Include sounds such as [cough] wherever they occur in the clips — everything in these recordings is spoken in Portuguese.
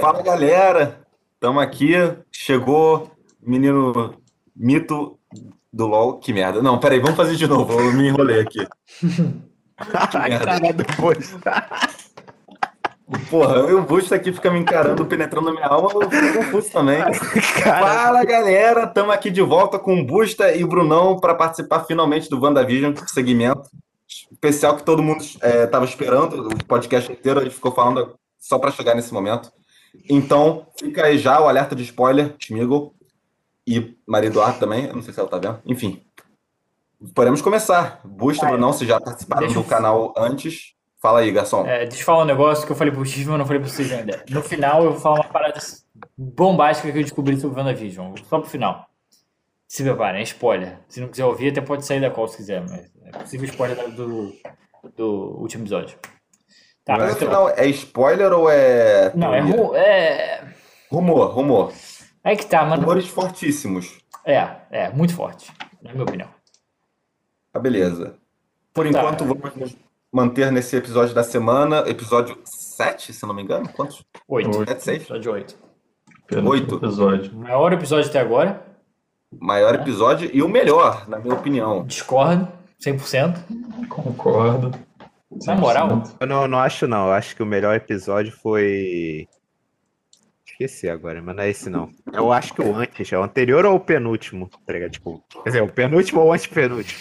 Fala galera, estamos aqui. Chegou menino mito do LOL. Que merda. Não, peraí, vamos fazer de novo. Eu me enrolei aqui. [laughs] Cara, depois. Porra, eu, o Busto aqui fica me encarando, penetrando na minha alma, eu fico confuso também. [laughs] Fala galera, estamos aqui de volta com o Busta e o Brunão para participar finalmente do WandaVision, segmento especial que todo mundo estava é, esperando, o podcast inteiro a gente ficou falando só para chegar nesse momento. Então, fica aí já o alerta de spoiler, Schmigel e Maria Eduardo também, eu não sei se ela tá vendo. Enfim, podemos começar. Busta, ah, Brunão, se já participaram do canal antes, Fala aí, garçom. É, deixa eu falar um negócio que eu falei pro X, mas não falei pro vocês ainda. No final, eu vou falar uma parada bombástica que eu descobri sobre o WandaVision. Só pro final. Se preparem, é spoiler. Se não quiser ouvir, até pode sair da qual se quiser, mas é possível spoiler do, do último episódio. Tá, mas então... final, é spoiler ou é. Não, é, ru é. Rumor, rumor. É que tá, mano. Rumores fortíssimos. É, é, muito forte, na minha opinião. Tá, beleza. Por tá. enquanto, vamos manter nesse episódio da semana, episódio 7, se não me engano. Quantos? 8. 7, 6? Episódio 8. 8. Episódio. Maior episódio até agora. Maior é. episódio e o melhor, na minha opinião. Discordo, 100%. Concordo. 100%. Na moral? Eu não, não acho não. Eu acho que o melhor episódio foi... Esqueci agora, mas não é esse não. Eu acho que o antes, é o anterior ou o penúltimo, tá Tipo, quer dizer, o penúltimo ou o antepenúltimo?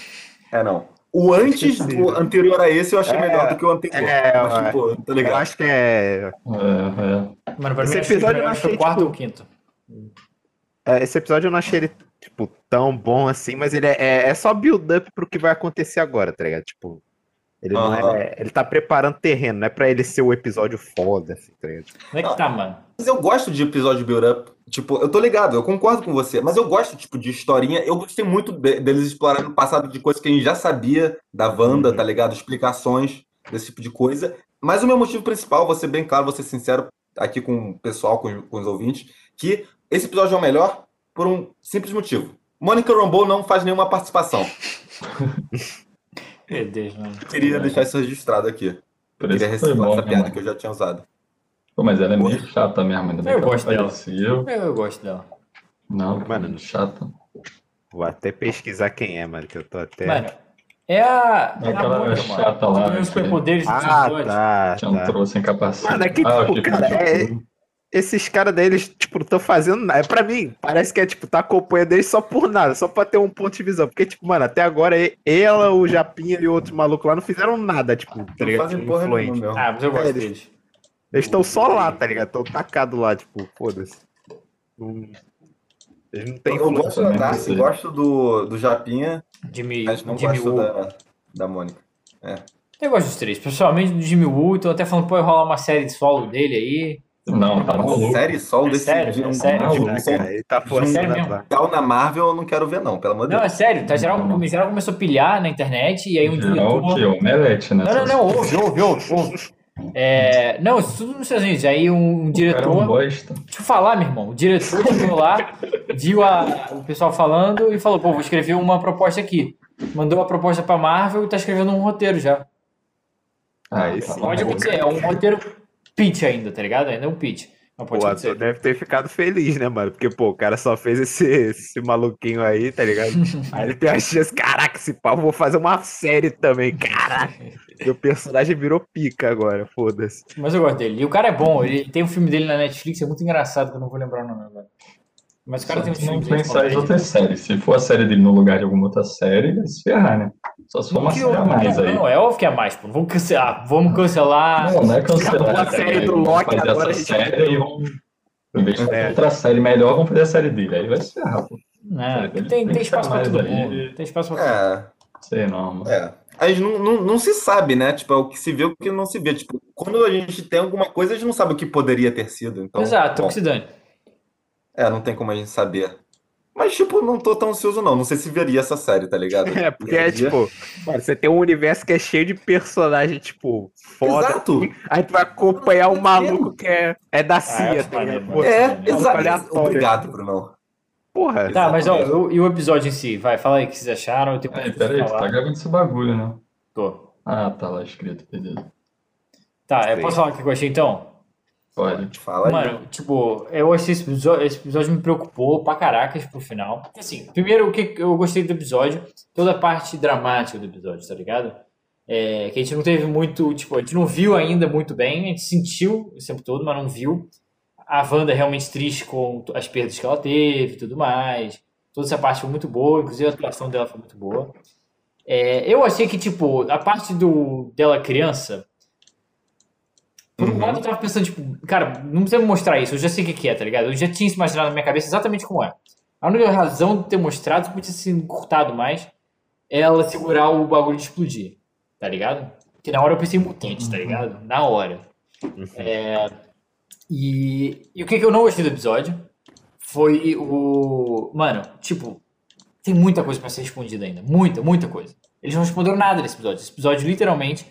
É, não. O antes, o anterior a esse, eu achei é, melhor do que o anterior. É, mas, pô, tá ligado? Eu acho que é. é, é. Mano, pra esse mim, episódio eu não achei. O quarto tipo, ou quinto? É, esse episódio eu não achei ele, tipo, tão bom assim, mas ele é, é, é só build-up pro que vai acontecer agora, tá ligado? Tipo, ele não é. Ele tá preparando terreno, não é pra ele ser o episódio foda, assim, tá ligado? Como é que tá, mano? Mas eu gosto de episódio build-up. Tipo, eu tô ligado, eu concordo com você, mas eu gosto, tipo, de historinha. Eu gostei muito de, deles explorarem o passado de coisas que a gente já sabia da Wanda, uhum. tá ligado? Explicações desse tipo de coisa. Mas o meu motivo principal, vou ser bem claro, vou ser sincero aqui com o pessoal, com, com os ouvintes, que esse episódio é o melhor por um simples motivo. Mônica Rambeau não faz nenhuma participação. [laughs] Meu Deus, mano. Queria deixar isso registrado aqui. Por Queria reciclar essa piada que eu já tinha usado. Pô, mas ela é meio chata mesmo. Ainda eu gosto dela. Eu... eu gosto dela. Não, mano, chata. Vou até pesquisar quem é, mano, que eu tô até. Mano, é a. É aquela a chata lá. Os superpoderes ah, tá, Que não trouxe em capacete. Mano, é que, ah, tipo, cara, é, esses caras deles, tipo, não estão fazendo nada. É pra mim, parece que é, tipo, tá acompanhando eles só por nada, só pra ter um ponto de visão. Porque, tipo, mano, até agora ela, o Japinha e o outro maluco lá não fizeram nada, tipo, tá ligado? Tipo, influente. ah, mas eu gosto é, deles. Eles estão só lá, tá ligado? Estão tacados lá, tipo, foda-se. Eles não tem Eu gosto da Darcy, gosto do, do Japinha, Jimmy, mas não Jimmy gosto da, da Mônica. É. Eu gosto dos três, pessoalmente do Jimmy Woo, tô até falando, pode rolar uma série de solo dele aí. Não, tá maluco. Série solo é desse sério, é sério, um, né, cara, ele tá forçando é Tal na Marvel eu não quero ver, não, pelo amor de Deus. Não, é sério, tá geral, não. geral começou a pilhar na internet e aí um diretor. O que? Omelete, né? Não, não, não, ouve, ouve, ouve, ouve. É, não, isso tudo nos Estados Unidos. Aí um, um diretor. Um deixa eu falar, meu irmão. O diretor chegou lá, viu a, o pessoal falando e falou: pô, vou escrever uma proposta aqui. Mandou a proposta pra Marvel e tá escrevendo um roteiro já. Ah, isso Pode acontecer, é um roteiro pitch ainda, tá ligado? Ainda é um pitch. Não pode pô, acontecer. deve ter ficado feliz, né, mano? Porque, pô, o cara só fez esse, esse maluquinho aí, tá ligado? [laughs] aí ele tem a chance, caraca, esse pau, vou fazer uma série também, caraca. o personagem virou pica agora, foda-se. Mas eu gosto dele. E o cara é bom, ele tem um filme dele na Netflix, é muito engraçado, que eu não vou lembrar o nome agora. Mas o cara tem um filme. Não pensar em outra série. Se for a série dele no lugar de alguma outra série, vai se ferrar, né? Só se for uma série a mais aí. Não, é óbvio que é mais, pô. Vamos cancelar. Vamos cancelar. Não, não é cancelar. A série do Loki fazer agora. Essa série e vamos. Em vez de é. outra série melhor, vamos fazer a série dele. Aí vai se ferrar, pô. É, tem, tem, tem espaço pra todo mundo. Tem espaço pra todo mundo. É. Sei não, mano. É. A gente não, não, não, se sabe, né? Tipo, é o que se vê o que não se vê. Tipo, quando a gente tem alguma coisa, a gente não sabe o que poderia ter sido. Então, Exato, bom, oxidante. É, não tem como a gente saber. Mas, tipo, não tô tão ansioso, não. Não sei se veria essa série, tá ligado? [laughs] É, porque é tipo, mano, você tem um universo que é cheio de personagem, tipo, foda. Exato. Aí tu vai acompanhar um maluco que é, é da CIA, tá ligado? É, exato. Obrigado, Bruno. Porra. Tá, mas ó, e o episódio em si? Vai, fala aí o que vocês acharam. Eu tenho é, peraí, tu tá gravando esse bagulho, né? Tô. Ah, tá lá escrito, beleza. Tá, eu posso falar o que eu achei então? Pode. Fala aí. Mano, tipo, eu achei esse episódio, esse episódio me preocupou pra caracas pro final. Porque, Assim, primeiro, o que eu gostei do episódio, toda a parte dramática do episódio, tá ligado? É, que a gente não teve muito, tipo, a gente não viu ainda muito bem, a gente sentiu o tempo todo, mas não viu. A Wanda realmente triste com as perdas que ela teve e tudo mais. Toda essa parte foi muito boa, inclusive a atuação dela foi muito boa. É, eu achei que, tipo, a parte do, dela criança, por um Uhum. lado eu tava pensando, tipo, cara, não precisa mostrar isso, eu já sei o que, que é, tá ligado? Eu já tinha isso imaginado na minha cabeça exatamente como é. A única razão de ter mostrado, podia ter sido encurtado mais, é ela segurar o bagulho de explodir, tá ligado? Porque na hora eu pensei mutante, tá ligado? Na hora. É, e, e o que, que eu não gostei do episódio foi o. Mano, tipo, tem muita coisa pra ser respondida ainda. Muita, muita coisa. Eles não responderam nada nesse episódio. Esse episódio, literalmente.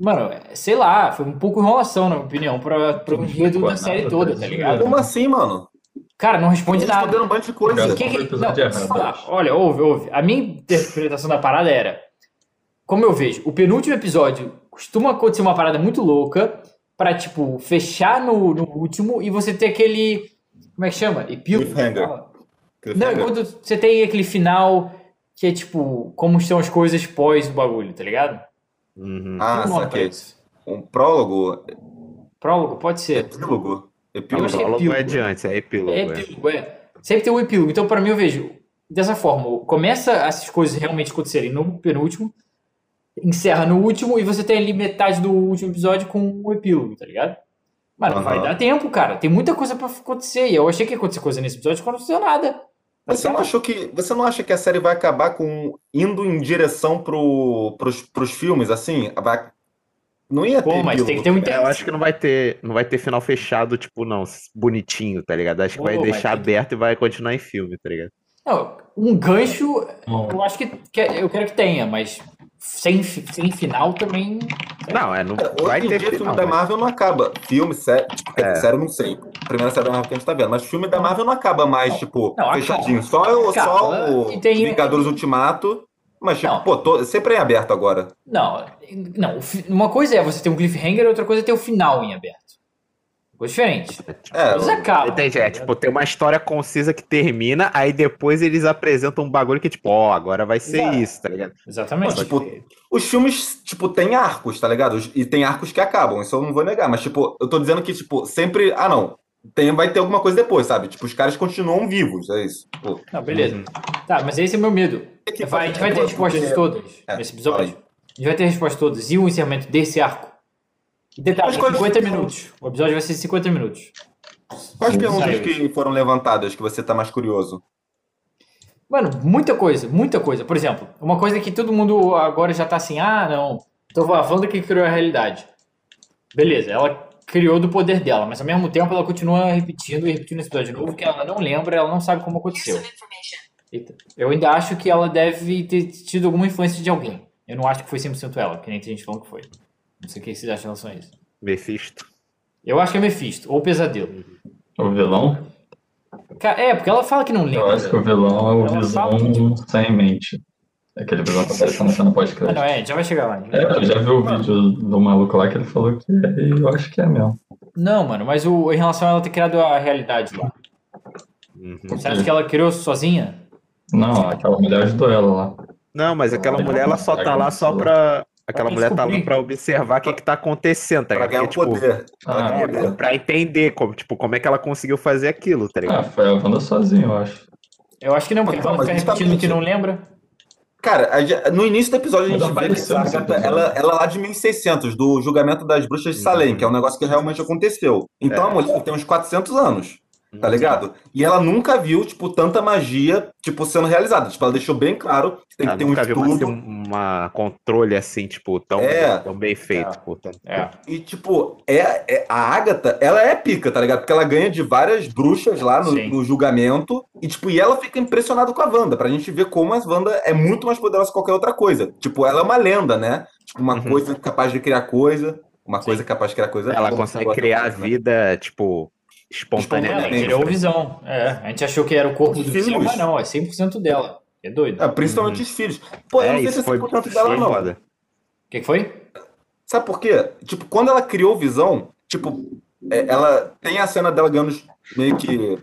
Mano, sei lá, foi um pouco enrolação, na minha opinião, pra, pro enredo da Nada, série toda, tá ligado? Como assim, mano? Cara, não responde nada. responderam um monte de coisa. Cara, Que que- não, errado, falar. Olha, ouve, ouve. A minha interpretação da parada era. Como eu vejo, o penúltimo episódio costuma acontecer uma parada muito louca pra, tipo, fechar no, no último e você ter aquele. Como é que chama? Epílogo? Cliffhanger. Não, quando você tem aquele final que é tipo, como estão as coisas pós o bagulho, tá ligado? Uhum. Ah, um saquei. isso. Um prólogo, Prólogo? Pode ser. epílogo. Epílogo. achei Prólogo epílogo. é de antes, é epílogo. É É epílogo, é. Sempre tem um epílogo. Então, pra mim, eu vejo dessa forma. Começa essas coisas realmente acontecerem no penúltimo, encerra no último, e você tem ali metade do último episódio com o epílogo, tá ligado? Mano, Aham. vai dar tempo, cara. Tem muita coisa pra acontecer. E eu achei que ia acontecer coisa nesse episódio, quando não aconteceu nada. Você não achou que você não acha que a série vai acabar com indo em direção pro, pros, pros filmes assim? Vai não ia ter Pô, mas tem que ter um É, eu acho que não vai ter, não vai ter final fechado, tipo, não, bonitinho, tá ligado? Acho que vai Pô, mas deixar tem que- aberto e vai continuar em filme, tá ligado? Não, um gancho, Bom, eu acho que, que eu quero que tenha, mas sem, sem final também. Não, é, não Cara, vai ter dia, filme final. da mas- Marvel não acaba. Filme, tipo, dizer, É. série eu não sei. Primeira série da Marvel que a gente tá vendo, mas filme da Marvel não acaba mais, tipo, Não, acaba. fechadinho. Só, o, só Acaba, o tem- Vingadores Ultimato. Mas, tipo, Não. pô, tô, sempre é em aberto agora. Não, não. Uma coisa é você ter um cliffhanger, outra coisa é ter o final em aberto. Coisa diferente. É, Coisa acaba. Entendi, é tipo, tem uma história concisa que termina, aí depois eles apresentam um bagulho que, tipo, ó, agora vai ser Exato. isso, tá ligado? Exatamente. Mas, tipo, os filmes, tipo, tem arcos, tá ligado? E tem arcos que acabam, isso eu não vou negar. Mas, tipo, eu tô dizendo que, tipo, sempre. Ah, não. Tem, vai ter alguma coisa depois, sabe? Tipo, os caras continuam vivos, é isso. Tipo, Não, beleza. Tá, mas esse é o meu medo. Vai, a gente vai ter respostas todas É, nesse episódio. A gente vai ter respostas todas. E o encerramento desse arco. Detalhe, quais 50 são- minutos. O episódio vai ser 50 minutos. quais perguntas saiu que foram levantadas que você tá mais curioso? Mano, muita coisa, muita coisa. Por exemplo, uma coisa que todo mundo agora já tá assim, ah, não, a Wanda que criou a realidade. Beleza, ela criou do poder dela, mas ao mesmo tempo ela continua repetindo e repetindo esse episódio de novo, que ela não lembra, ela não sabe como aconteceu. Eita. Eu ainda acho que ela deve ter tido alguma influência de alguém. Eu não acho que foi 100% ela, que nem tem gente falando que foi. Não sei o que vocês acham em relação a isso. Mephisto. Eu acho que é Mephisto, ou Pesadelo. o vilão? É, porque ela fala que não Eu lembra. acho que o vilão é o Ela visão que- sem mente. Aquele vilão que aparece na cena Ah, pós-crédito. não, é, já vai chegar lá. É, eu já vi o vídeo do maluco lá que ele falou que é, e eu acho que é mesmo. Não, mano, mas o, em relação a ela ter criado a realidade lá. Uhum. Você acha que ela criou sozinha? Não, aquela mulher ajudou ela lá. Não, mas aquela mulher, ela só tá lá só pra. Aquela mulher tá lá pra observar o que que tá acontecendo, tá Pra ligado? ganhar o Porque, tipo, poder. Pra Ah, ganhar é, poder. pra entender como, tipo, como é que ela conseguiu fazer aquilo, tá Ah, ligado? foi a Wanda sozinha, eu acho. Eu acho que não, porque Não, ela mas fica repetindo justamente- que não lembra. Cara, no início do episódio a gente ela vê que ela, ela é lá de 1600, do julgamento das bruxas de Salem, que é um negócio que realmente aconteceu. Então É. a mulher tem uns 400 anos, tá ligado? E ela nunca viu, tipo, tanta magia, tipo, sendo realizada. Tipo, ela deixou bem claro que tem Ah, que ter um vi uma, estudo. uma controle assim, tipo, tão, É. tão bem feito. É. pô, tão- É. E, tipo, é, é- a Agatha, ela é pica, tá ligado? Porque ela ganha de várias bruxas lá no, Sim. no julgamento. E, tipo, e ela fica impressionada com a Wanda, pra gente ver como a Wanda é muito mais poderosa que qualquer outra coisa. Tipo, ela é uma lenda, né? Tipo, uma Uhum. coisa capaz de criar coisa, uma coisa capaz de criar coisa. Ela consegue criar a né? vida, tipo, Ela espontaneamente. Espontaneamente. criou visão. É, a gente achou que era o corpo Os do filho, filhos. mas não, é 100% dela. É doido. É, principalmente os filhos. Pô, eu É, não sei se é foi, 100% dela, não. O que, que foi? Sabe por quê? Tipo, quando ela criou visão, tipo, é, ela tem a cena dela ganhando meio que.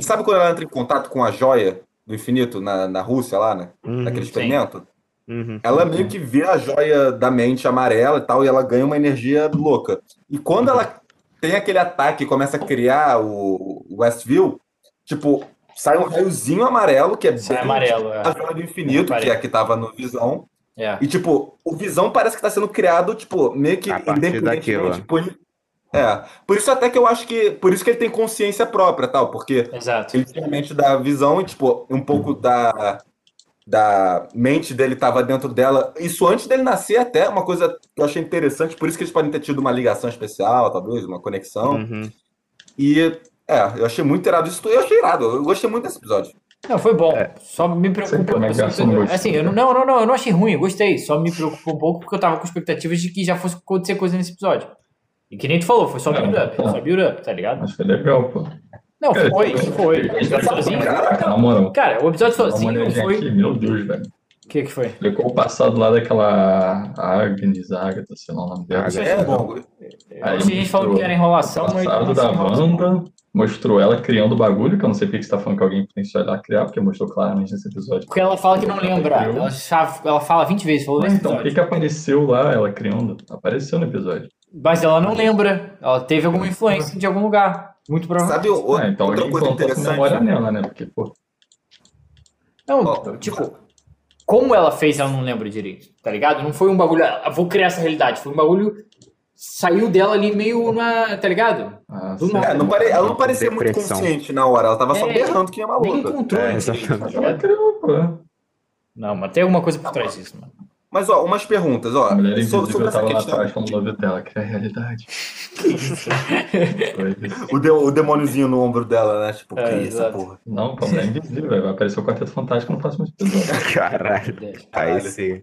Sabe quando ela entra em contato com a joia do infinito na, na Rússia lá, né? Uhum, Naquele experimento? uhum. Ela meio que vê a joia da mente amarela e tal, e ela ganha uma energia louca. E quando ela tem aquele ataque e começa a criar o Westview, tipo, sai um raiozinho amarelo, que é bem amarelo, é. a joia do infinito, que é a que tava no Visão. É. E, tipo, o Visão parece que tá sendo criado, tipo, meio que independentemente. daquilo. Por... É. Por isso até que eu acho que. Por isso que ele tem consciência própria, tal, porque Exato. ele tinha a mente da visão e, tipo, um pouco da, da mente dele tava dentro dela. Isso antes dele nascer, até, uma coisa que eu achei interessante, por isso que eles podem ter tido uma ligação especial, talvez, uma conexão. Uhum. E, é, eu achei muito irado isso. Eu achei irado, eu gostei muito desse episódio. Não, foi bom. É. Só me preocupou. assim, assim, eu não, não, não, não, eu não achei ruim, eu gostei. Só me preocupou um pouco porque eu tava com expectativas de que já fosse acontecer coisa nesse episódio. E que nem tu falou, foi só build-up, é. só build-up, tá ligado? Mas foi legal, pô. Não, Cara, foi, foi. O episódio sozinho. Caraca, na moral. Cara, o episódio sozinho olhadinha foi. aqui, meu Deus, velho. O que que foi? Explicou o passado lá daquela Agnes, Agatha, sei lá o nome dela. É bom. Aí Tinha gente falando que era enrolação, o mas. passado da Wanda, mostrou ela criando o bagulho, que eu não sei porque você tá falando que alguém potencial ela criar, porque mostrou claramente nesse episódio. Porque ela fala que não lembra. Ela, chave- ela fala 20 vezes, falou Mas nesse então, o que, que apareceu lá, ela criando? Apareceu no episódio. Mas ela não lembra. Ela teve alguma influência de algum lugar. Muito provavelmente. Sabe o, Ah, então outra coisa essa memória interessante? nela, né? Porque, pô, Não, Ó, tipo, como ela fez, ela não lembra direito, tá ligado? Não foi um bagulho, ah, vou criar essa realidade. Foi um bagulho. Saiu dela ali meio na. Tá ligado? ah. É, não pare... Ela não parecia muito Depressão. consciente na hora, ela tava só É, berrando que nem uma Nem encontrou. É, exatamente. tá pô. Não, mas tem alguma coisa por trás disso, mano. Mas, ó, umas perguntas, ó. A mulher so- sobre invisível essa tava lá questão. atrás dela, que é a realidade. [laughs] Isso. O, de- o demôniozinho no ombro dela, né? Tipo, É, que isso, exato. porra. Não, pô, mulher invisível, velho. vai aparecer o Quarteto Fantástico no próximo episódio. [laughs] Caralho. Aí Caralho. sim.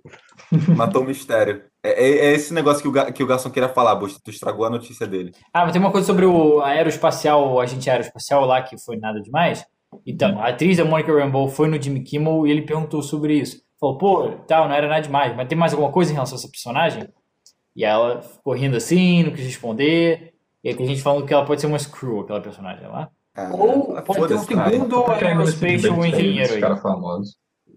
Matou o mistério. É, é- é esse negócio que o, que o garçom queria falar, Busto. Tu estragou a notícia dele. Ah, mas tem uma coisa sobre o aeroespacial, o agente aeroespacial lá, que foi nada demais. Então, a atriz da Monica Rambeau foi no Jimmy Kimmel e ele perguntou sobre isso. Falou, pô, tal, não era nada demais, mas tem mais alguma coisa em relação a essa personagem? E ela ficou rindo assim, não quis responder. E aí tem gente falando que ela pode ser uma Screw, aquela personagem lá. Ah, Ou pode ter um segundo aerospatial Esse aí. cara famoso.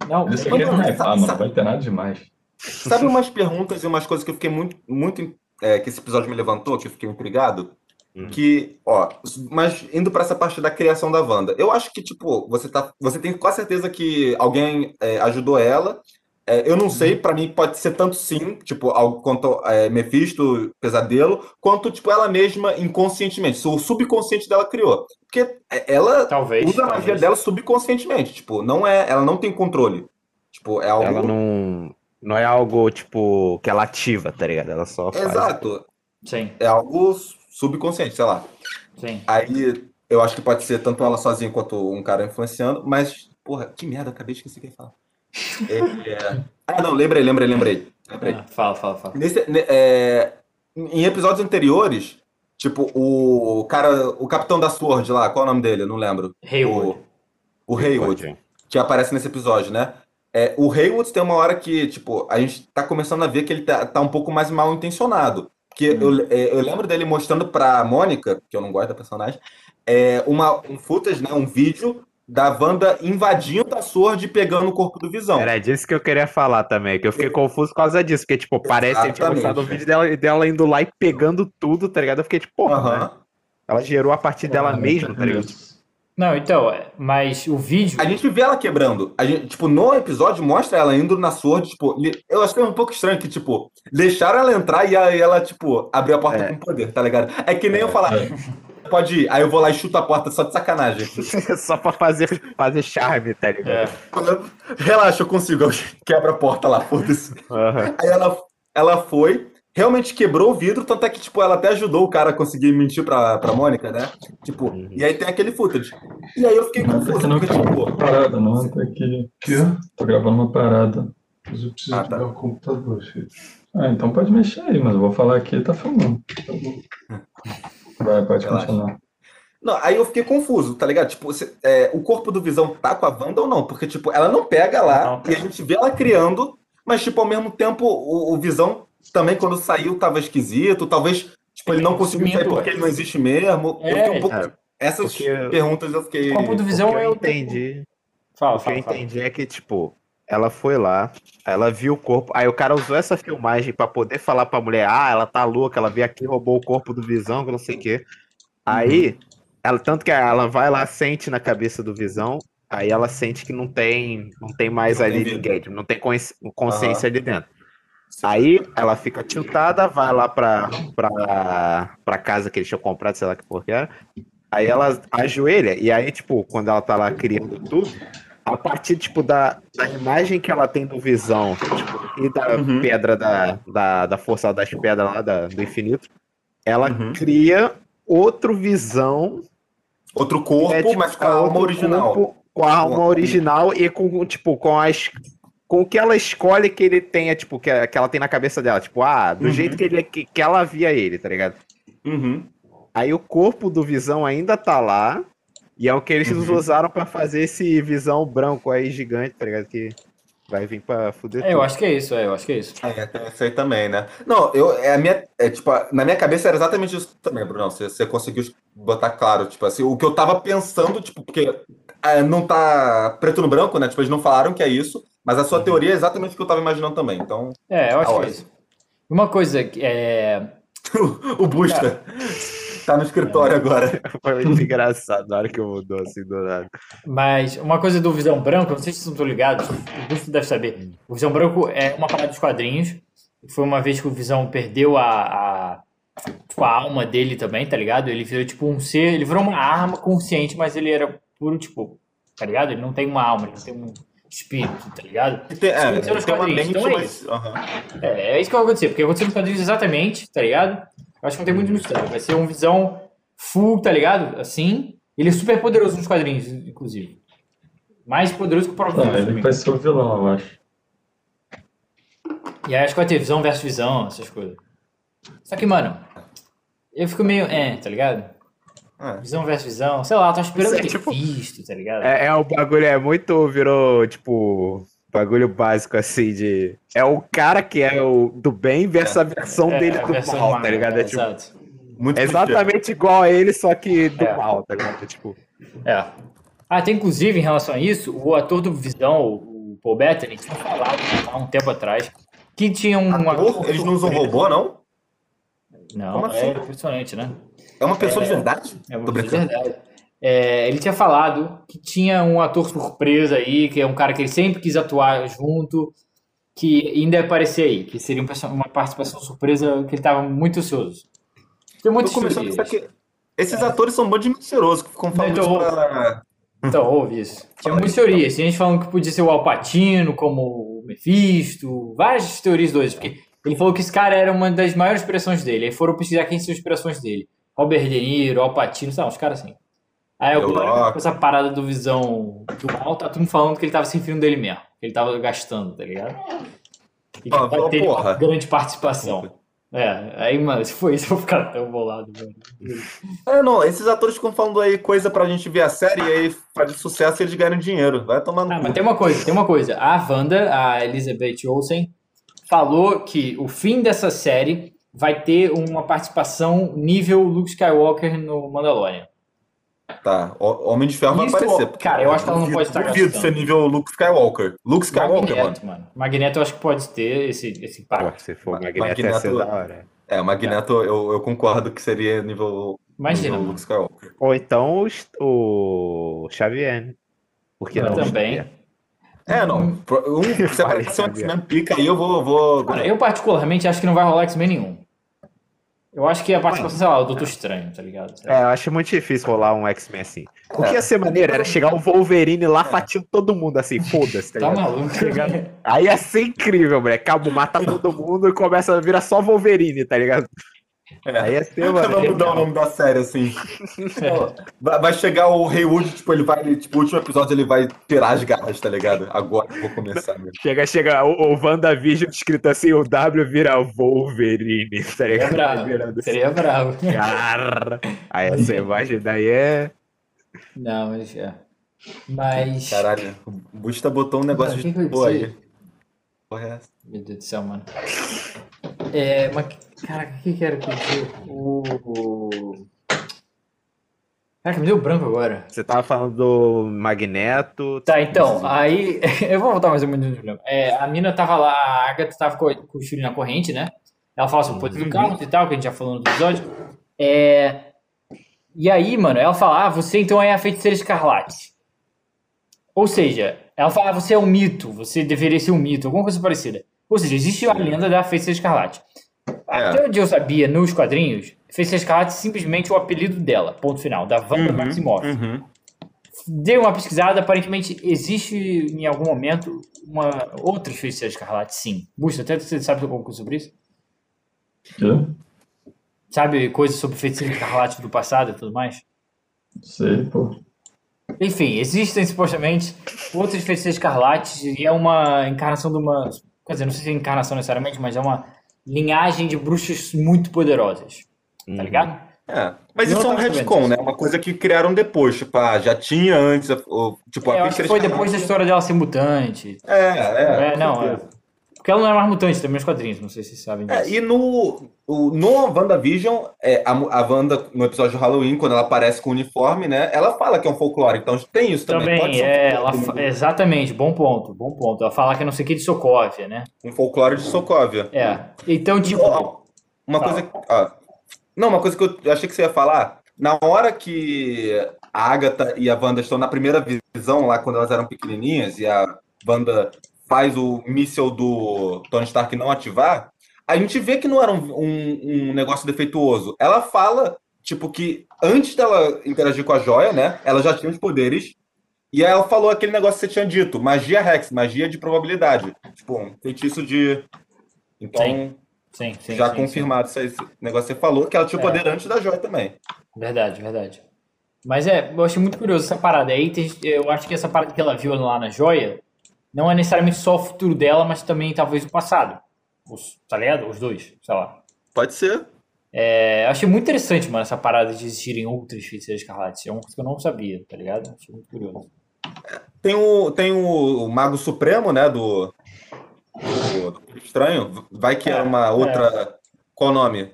Não, Eles hypar, sabe- mano. sabe- Não vai ter nada demais. Sabe umas perguntas e umas coisas que eu fiquei muito, muito é, que esse episódio me levantou, que eu fiquei intrigado? Hum. Que, ó, mas indo pra essa parte da criação da Wanda, eu acho que, tipo, você tá, você tem quase certeza que alguém é, ajudou ela. É, eu não sei, pra mim pode ser tanto sim, tipo, algo quanto é, Mephisto, Pesadelo, quanto, tipo, ela mesma inconscientemente. O subconsciente dela criou. Porque é, ela talvez. usa a magia talvez. dela subconscientemente, tipo, não é, ela não tem controle. Tipo, é algo... Ela não. Não é algo, tipo, que ela ativa, tá ligado? Ela só faz. Exato. Sim, É algo subconsciente, sei lá. sim. Aí eu acho que pode ser tanto ela sozinha quanto um cara influenciando, mas, porra, que merda, acabei de esquecer o que eu ia falar. [laughs] É, é... Ah, não, lembrei, lembrei, lembrei. lembrei. Ah, fala, fala, fala. Nesse, ne- é, Em episódios anteriores, tipo, o cara, o capitão da Sword lá, qual é o nome dele? Eu não lembro. Haywood. O, o Haywood, que aparece nesse episódio, né? É, o Haywood tem uma hora que, tipo, a gente tá começando a ver que ele tá, tá um pouco mais mal intencionado. Porque eu, é, eu lembro dele mostrando pra Mônica, que eu não gosto da personagem, é, uma, um footage, né, um vídeo da Wanda invadindo a Sword e pegando o corpo do Visão. Era disso que eu queria falar também, que eu fiquei confuso por causa disso, porque, tipo, parece que tinha mostrado um vídeo dela, dela indo lá e pegando tudo, tá ligado? Eu fiquei tipo, porra, Aham. né? Ela gerou a partir dela mesma, tá ligado? Não, então, é, mas o vídeo. A gente vê ela quebrando. A gente, tipo, no episódio mostra ela indo na Sword, tipo, eu achei um pouco estranho que, tipo, deixaram ela entrar e aí ela, tipo, abriu a porta É. com poder, tá ligado? É que nem eu falar, pode ir, aí eu vou lá e chuto a porta só de sacanagem. [laughs] Só pra fazer, fazer charme, tá ligado? É, Relaxa, eu consigo, eu quebro a porta lá, foda-se. Aham. Aí ela, ela foi, realmente quebrou o vidro, tanto é que, tipo, ela até ajudou o cara a conseguir mentir pra, pra Mônica, né? Tipo, Uhum. e aí tem aquele footage. E aí eu fiquei Não, confuso, tá não porque, tá tipo, uma parada, não. Tá aqui. Tô gravando uma parada. Mas eu preciso Ah, tá. o computador, filho. Ah, então pode mexer aí, mas eu vou falar aqui e tá filmando. Vai, pode Relaxa. continuar. Não, aí eu fiquei confuso, tá ligado? Tipo, você- é, o corpo do Visão tá com a Wanda ou não? Porque, tipo, ela não pega lá Não, e a gente vê ela criando, mas, tipo, ao mesmo tempo, o, o Visão também, quando saiu, tava esquisito. Talvez Tipo, ele não conseguiu sair porque ele não existe mesmo. É, um pouco- é, Essas porque- perguntas eu fiquei. O corpo do O Visão que eu entendi. Fala, O que eu entendi é que, tipo, ela foi lá, ela viu o corpo, aí o cara usou essa filmagem pra poder falar pra mulher, ah, ela tá louca, ela veio aqui, roubou o corpo do Visão, que não sei o quê. Aí, ela, tanto que ela vai lá, sente na cabeça do Visão, aí ela sente que não tem, não tem mais Não tem ali vida. ninguém, não tem consci- consciência ali dentro. Aí ela fica tiltada, vai lá pra, pra, pra casa que eles tinham comprado, sei lá que porra que era. Aí ela ajoelha, e aí, tipo, quando ela tá lá criando tudo, a partir, tipo, da, da imagem que ela tem do Visão tipo, e da Uhum. pedra da, da, da força das pedras lá da- do infinito, ela Uhum. cria outro Visão Outro corpo, é, tipo, mas com a alma original. corpo, com a alma a- original e com, tipo, com as. Com o que ela escolhe que ele tenha, tipo, que, que ela tem na cabeça dela. Tipo, ah, do Uhum. jeito que, ele, que, que ela via ele, tá ligado? Uhum. Aí o corpo do Visão ainda tá lá. E é o que eles Uhum. usaram pra fazer esse Visão branco aí gigante, tá ligado? Que vai vir pra fuder É, eu tudo. acho que é isso, é, eu acho que é isso. É, tem essa aí também, né? Não, eu, é a minha, é, tipo, na minha cabeça era exatamente isso também, Bruno. Você, você conseguiu botar claro, tipo assim, o que eu tava pensando, tipo, porque é, não tá preto no branco, né? Tipo, eles não falaram que é isso, mas a sua teoria é exatamente o que eu tava imaginando também. Então, É, eu acho Tá que é isso. Uma coisa que é. [laughs] o Busta tá no escritório agora. [laughs] Foi muito engraçado na hora que mudou assim do nada. Mas uma coisa do Visão Branco, não sei se vocês não estão ligados, o Gusto deve saber. O Visão Branco é uma parada dos quadrinhos. Foi uma vez que o Visão perdeu a, a, tipo, a alma dele também, tá ligado? Ele virou tipo um ser, ele virou uma arma consciente, mas ele era puro, tipo, tá ligado? Ele não tem uma alma, ele não tem um espírito, tá ligado? Tem, é, tem nos quadrinhos, mente, então é mas. aham. É, é isso que vai acontecer, porque aconteceu nos quadrinhos exatamente, tá ligado? Eu acho que não tem muito mistério. Vai ser um visão full, tá ligado? Assim. Ele é super poderoso nos quadrinhos, inclusive. Mais poderoso que o próprio Não, Visão. ele vai ser o vilão, eu acho. E aí acho que vai ter visão versus visão, essas coisas. Só que, mano, eu fico meio. É, tá ligado? É. Visão versus visão. Sei lá, tô esperando Isso é ter tipo- visto, tá ligado? É, é o bagulho, é muito, virou, tipo, bagulho básico, assim, de... É o cara que é o do bem versus a versão É, dele a do versão mal, má, tá ligado? É, é, tipo, Exato. Muito é exatamente igual a ele, só que do É. mal, tá ligado? É, tipo, É. Ah, tem inclusive, em relação a isso, o ator do Visão, o Paul Bettany, tinha falado há um tempo atrás que tinha um Ator, eles não usam robô, não? Não, Como assim? é impressionante, né? É uma pessoa de É. verdade? É uma coisa brincando. verdade. É, ele tinha falado que tinha um ator surpresa aí, que é um cara que ele sempre quis atuar junto, que ainda ia aparecer aí, que seria um uma participação surpresa que ele estava muito ansioso. Tem a pensar que esses atores são um bando de mentirosos que ficam falando Então, pra... [laughs] Então, ouve isso. Tinha muitas teorias. Tinha gente falando que podia ser o Alpatino, como o Mephisto, várias teorias doidas, porque ele falou que esse cara era uma das maiores inspirações dele. Aí foram pesquisar quem são as inspirações dele. Robert De Niro, Alpatino, sei lá, uns caras assim. Aí Eu com essa parada do visão do mal, tá todo mundo falando que ele tava se enfiando dele mesmo. Que ele tava gastando, tá ligado? E que Ah, vai ter uma grande participação. É, aí, mano, [laughs] se for isso, eu vou ficar tão bolado, mano. É, não, esses atores ficam falando aí coisa pra gente ver a série e aí faz sucesso e eles ganham dinheiro. Vai tomar no Ah, cu. mas tem uma coisa, tem uma coisa. A Wanda, a Elizabeth Olsen, falou que o fim dessa série vai ter uma participação nível Luke Skywalker no Mandalorian. Tá, o Homem de Ferro vai aparecer. porque cara, eu acho que ela não pode estar Duvido ser nível Luke Skywalker. Luke Skywalker, mano. Magneto, mano. Magneto eu acho que pode ter esse, esse pô, impacto. se for Ma- Magneto, ia ser Magneto- da hora. É, o Magneto eu, eu concordo que seria nível, Imagina, nível. Luke Skywalker. Ou então os- o Xavier, né? Porque não? Também. É, não. pro- Um, [laughs] se aparecer um X-Men pica aí, eu vou. vou... Cara, eu particularmente acho que não vai rolar X-Men nenhum. Eu acho que a participação, sei lá, o Doutor Estranho, tá ligado? É, eu acho muito difícil rolar um X-Men assim. O que ia ser maneiro era chegar o Wolverine lá fatindo todo mundo assim, foda-se, tá Tá ligado? maluco? Aí ia ser incrível, moleque. Acabou, mata todo mundo e começa a virar só Wolverine, tá ligado? Aí ia ser, Vamos mano. mudar o nome da série, assim. Vai vai chegar o Haywood, tipo, ele vai. Tipo, o último episódio ele vai tirar as garras, tá ligado? Agora eu vou começar mesmo. Chega, chega, o, o WandaVision escrito assim, o W vira Wolverine, tá Seria ligado? bravo. Virando Seria bravo. Cara. Aí essa imagem daí é. Não, mas é. Mas. Caralho, o Busta botou um negócio de boa aí. Porra, é essa? Meu Deus do céu, mano. É, mas, cara, o que que era que eu? O... o- Caraca, me deu branco agora. Você tava falando do Magneto. Tá, então, aí. [laughs] Eu vou voltar mais ou menos no problema. É, a mina tava lá, a Agatha tava com, com o Shuri na corrente, né? Ela fala sobre o poder do caos e tal, que a gente já falou no episódio. É. E aí, mano, ela fala: Ah, você então é a feiticeira escarlate. Ou seja, ela fala: ah, Você é um mito, você deveria ser um mito, alguma coisa parecida. Ou seja, existe a lenda da feiticeira escarlate. Até onde eu sabia nos quadrinhos, feiticeira escarlate é simplesmente o apelido dela, ponto final, da Wanda Maximoff. Uhum. Dei uma pesquisada, aparentemente existe em algum momento uma outra feiticeira escarlate, sim. Busta, até você sabe alguma coisa sobre isso? Quê? Sabe coisas sobre feiticeira escarlate do passado e tudo mais? Sei, pô. Enfim, existem supostamente outras feiticeiras escarlates e é uma encarnação de uma. Quer dizer, não sei se é encarnação necessariamente, mas é uma linhagem de bruxas muito poderosas. Tá ligado? É. Mas Eu isso é não um retcon, né? Uma coisa que criaram depois. Tipo, ah, já tinha antes. o- Tipo, a É, eu acho que foi depois da história dela ser mutante. É, é. É, não, é. Porque ela não é mais mutante também nos quadrinhos, não sei se vocês sabem disso. É, e no, o, no WandaVision, é, a, a Wanda, no episódio do Halloween, quando ela aparece com o uniforme, né? Ela fala que é um folclore, então tem isso também. Também, um é, folclore do- fa- exatamente, bom ponto, bom ponto. Ela fala que é não sei o que de Sokovia, né? um folclore de Sokovia. É. Então, tipo, Ó, uma coisa. ó, não, uma coisa que eu achei que você ia falar. Na hora que a Agatha e a Wanda estão na primeira visão, lá quando elas eram pequenininhas, e a Wanda faz o míssil do Tony Stark não ativar, a gente vê que não era um, um- um negócio defeituoso. Ela fala, tipo, que antes dela interagir com a joia, né? Ela já tinha os poderes. E ela falou aquele negócio que você tinha dito, magia Rex, magia de probabilidade. Tipo, um feitiço de. Então, Sim. sim, sim. já sim, confirmado esse esse negócio que você falou, que ela tinha o É. poder antes da joia também. sim. Verdade, verdade. Mas é, eu achei muito curioso essa parada. Aí eu acho que essa parada que ela viu lá na joia não é necessariamente só o futuro dela, mas também talvez o passado. Os, tá ligado? Os dois, sei lá. Pode ser. É, achei muito interessante, mano, essa parada de existirem outras feiticeiras escarlates. É uma coisa que eu não sabia, tá ligado? Achei muito curioso. Tem o, tem o, o Mago Supremo, né? Do, do, do Estranho. Vai que é uma outra. Qual o nome?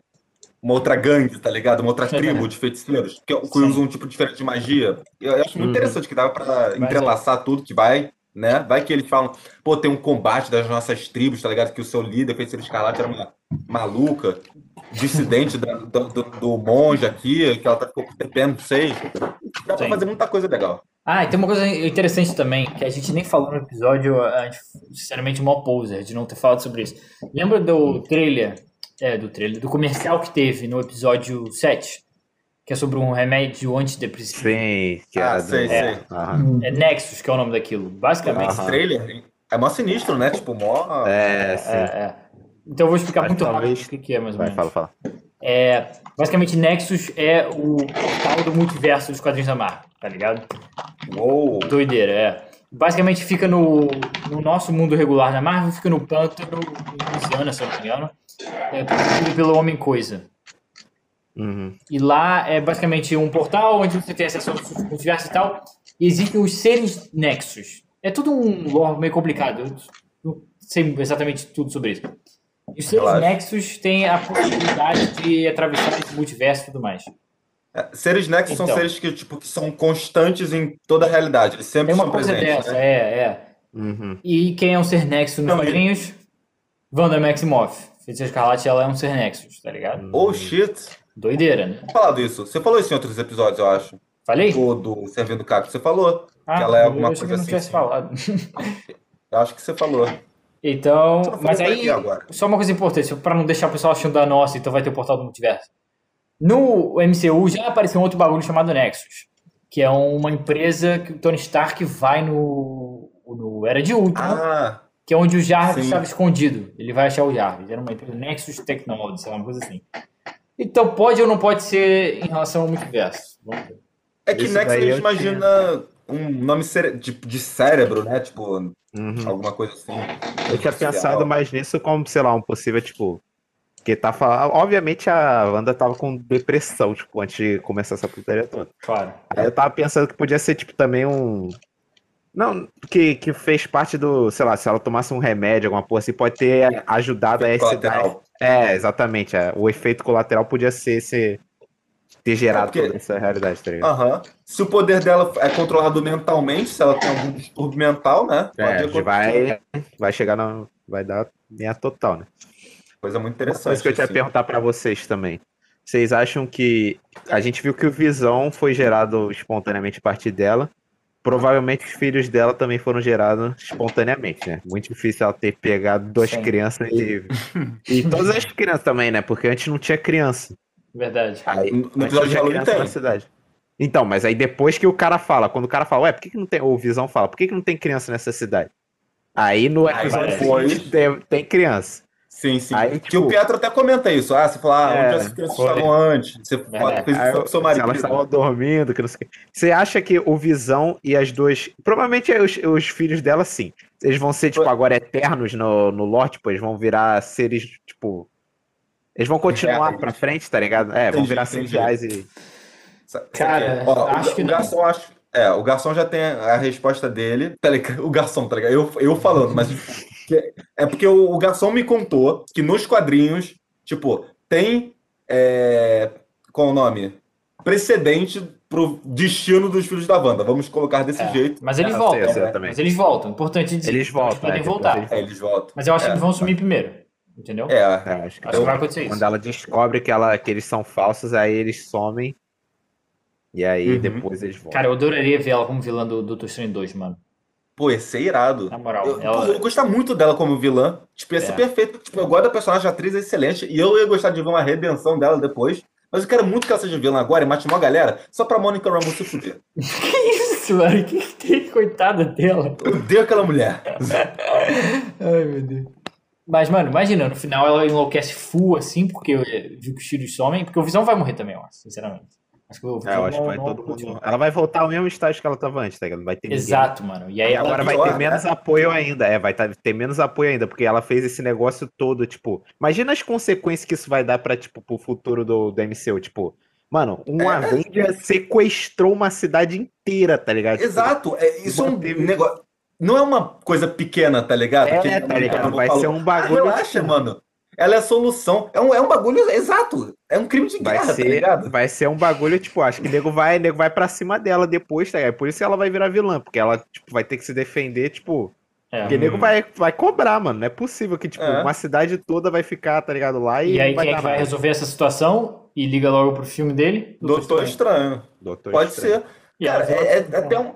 Uma outra gangue, tá ligado? Uma outra [laughs] tribo de feiticeiros que, que Sim. usa um tipo diferente de magia. Eu, eu acho muito Uhum. interessante que dava pra entrelaçar tudo que vai, né? Vai que eles falam, pô, tem um combate das nossas tribos, tá ligado? Que o seu líder, feiticeiro escarlate, era uma maluca, dissidente da- do, do, do monge aqui, que ela tá ficou TPM, não sei. Dá pra Sim. fazer muita coisa legal. Ah, e tem uma coisa interessante também, que a gente nem falou no episódio, a gente, sinceramente, mó poser de não ter falado sobre isso. Lembra do trailer, é, do trailer, do comercial que teve no episódio 7? Que é sobre um remédio antidepressivo. Sim, que Ah, era sei, do... sei. Aham. É Nexus, que é o nome daquilo. Basicamente, Esse trailer é mó sinistro, né? Tipo, mó. É, sim. é, é. Então eu vou explicar Mas muito rápido talvez- o que, é, mais ou Vai, menos. fala, fala. É, basicamente, Nexus é o portal do multiverso dos quadrinhos da Marvel, tá ligado? Uou! Doideira, é. Basicamente fica no, no nosso mundo regular da Marvel, fica no pântano, Louisiana, se eu não me engano. É produzido pelo Homem-Coisa. Uhum. E lá é basicamente um portal onde você tem acesso aos multiversos e tal. E existem os seres Nexus. É tudo um lore meio complicado. Eu não sei exatamente tudo sobre isso. E os seres. Nexus têm a possibilidade de atravessar esse multiverso e tudo mais. É, Seres Nexus são Então. seres que, tipo, que são constantes em toda a realidade. Eles sempre estão coisa presentes. dessa, né? é, é. Uhum. E quem é um ser Nexus nos quadrinhos? Wanda Maximoff. Feiticeira Escarlate, ela é um ser Nexus, tá ligado? Oh, shit. Doideira, né? Falado isso. Você falou isso em outros episódios, eu acho. Falei? Do, do Servindo Cap. Você falou. Ah, ela é eu alguma que coisa eu não assim, tivesse falado. [laughs] Eu acho que você falou. Então, falou mas aí, só uma coisa importante, pra não deixar o pessoal achando da nossa, então vai ter o portal do multiverso. No MCU já apareceu um outro bagulho chamado Nexus, que é uma empresa que o Tony Stark vai no, no Era de Ultron, Ah, que é onde o Jarvis sim. estava escondido. Ele vai achar o Jarvis. Era uma empresa Nexus Technology, sei lá, uma coisa assim. Então pode ou não pode ser em relação ao multiverso? Vamos ver. é que Esse Nexus a daí gente imagina um nome cere- de, de cérebro, né? Tipo, Uhum. alguma coisa assim. Eu tinha pensado mais nisso como, sei lá, um possível, tipo. Porque tá falando. Obviamente a Wanda tava com depressão, tipo, antes de começar essa putaria toda. Claro. Aí eu tava pensando que podia ser, tipo, também um. Não, que, que fez parte do. Sei lá, se ela tomasse um remédio, alguma porra assim, pode ter ajudado a esse. É, exatamente. é. O efeito colateral podia ser esse, ter gerado porque- toda essa realidade, tá ligado? Aham. Se o poder dela é controlado mentalmente, se ela tem algum distúrbio mental, né? É, vai, vai chegar na. Vai dar linha total, né? Coisa muito interessante. coisa que eu tinha assim. perguntar pra vocês também. Vocês acham que. A gente viu que o Visão foi gerado espontaneamente a partir dela. Provavelmente os filhos dela também foram gerados espontaneamente, né? Muito difícil ela ter pegado duas Sim. crianças e. [laughs] E todas as crianças também, né? Porque antes não tinha criança. Verdade. Aí, No- episódio de tinha Halloween criança tem. na cidade. Então, mas aí depois que o cara fala, quando o cara fala, ué, por que, que não tem. O Visão fala, por que, que não tem criança nessa cidade? Aí no episódio seguinte tem, tem criança. Sim, sim. Aí, que tipo- o Pietro até comenta isso. Ah, você fala, ah, É, onde as crianças foi. estavam antes? Você fala, É, fez Aí isso seu se marido. elas estavam dormindo, que não sei o quê. Você acha que o Visão e as duas. Provavelmente é os, os filhos dela, sim. Eles vão ser, tipo, Foi. agora eternos no, no lore, tipo, eles vão virar seres, tipo. Eles vão continuar É, pra frente, tá ligado? É, vão entendi, virar entendi. CGIs e. Cara, Ó, acho o, que o não. garçom acho, é, o garçom já tem a resposta dele. Tá? O garçom, tá ligado? Eu, eu falando, mas é porque o, o garçom me contou que nos quadrinhos, tipo, tem é, qual o nome? Precedente pro destino dos filhos da Wanda. Vamos colocar desse É, jeito. Mas eles É, voltam. sei, né? Mas eles voltam. Importante dizer. Eles voltam, Eles podem é, voltar. depois É, eles voltam. Mas eu acho É. que vão sumir primeiro. Entendeu? É, É, acho que, Acho que vai acontecer isso. quando ela descobre que, ela, que eles são falsos, aí eles somem. E aí Uhum. depois eles voltam. Cara, eu adoraria ver ela como vilã do Doutor Estranho 2, mano. pô, ia ser irado. Na moral. Eu, ela- pô, eu gosto muito dela como vilã. Tipo, ia ser É. perfeito. Tipo, eu gosto da personagem, a atriz é excelente. E eu ia gostar de ver uma redenção dela depois. Mas eu quero muito que ela seja vilã agora e mate uma galera só pra Monica Rambeau se fuder. [laughs] Que isso, mano? Que que tem? Coitada dela. Eu odeio aquela mulher. [laughs] Ai, meu Deus. Mas, mano, imagina, no final ela enlouquece full assim, porque eh, viu que os filhos somem, porque o Visão vai morrer também, eu acho, sinceramente. Acho que É, acho que vai todo mundo. Ela vai voltar ao mesmo estágio que ela tava antes, tá ligado? Vai ter ninguém. Exato, mano. E aí E agora vai pior, ter né? menos apoio ainda. É, vai tá- ter menos apoio ainda, porque ela fez esse negócio todo, tipo. Imagina as consequências que isso vai dar pra, tipo, pro futuro do, do MCU. Tipo, mano, um É. Avenger sequestrou uma cidade inteira, tá ligado? Tipo, Exato. É, isso é um Manteve- negócio. Não é uma coisa pequena, tá ligado? É, Que tá ligado? Vai falou. ser um Ah, bagulho. relaxa, mano. Ela é a solução. É um, é um bagulho exato. É um crime de Vai guerra, tá ser, ligado? vai ser um bagulho, tipo, acho que o nego vai, nego vai pra cima dela depois, tá ligado? Por isso que ela vai virar vilã, porque ela, tipo, vai ter que se defender, tipo. É. Porque o nego vai, vai cobrar, mano. Não é possível que, tipo, É. uma cidade toda vai ficar, tá ligado? Lá e, E aí quem é que vai resolver essa situação? E liga logo pro filme dele? Doutor Estranho. Doutor Pode Estranho. ser. Cara, é, é- é até um,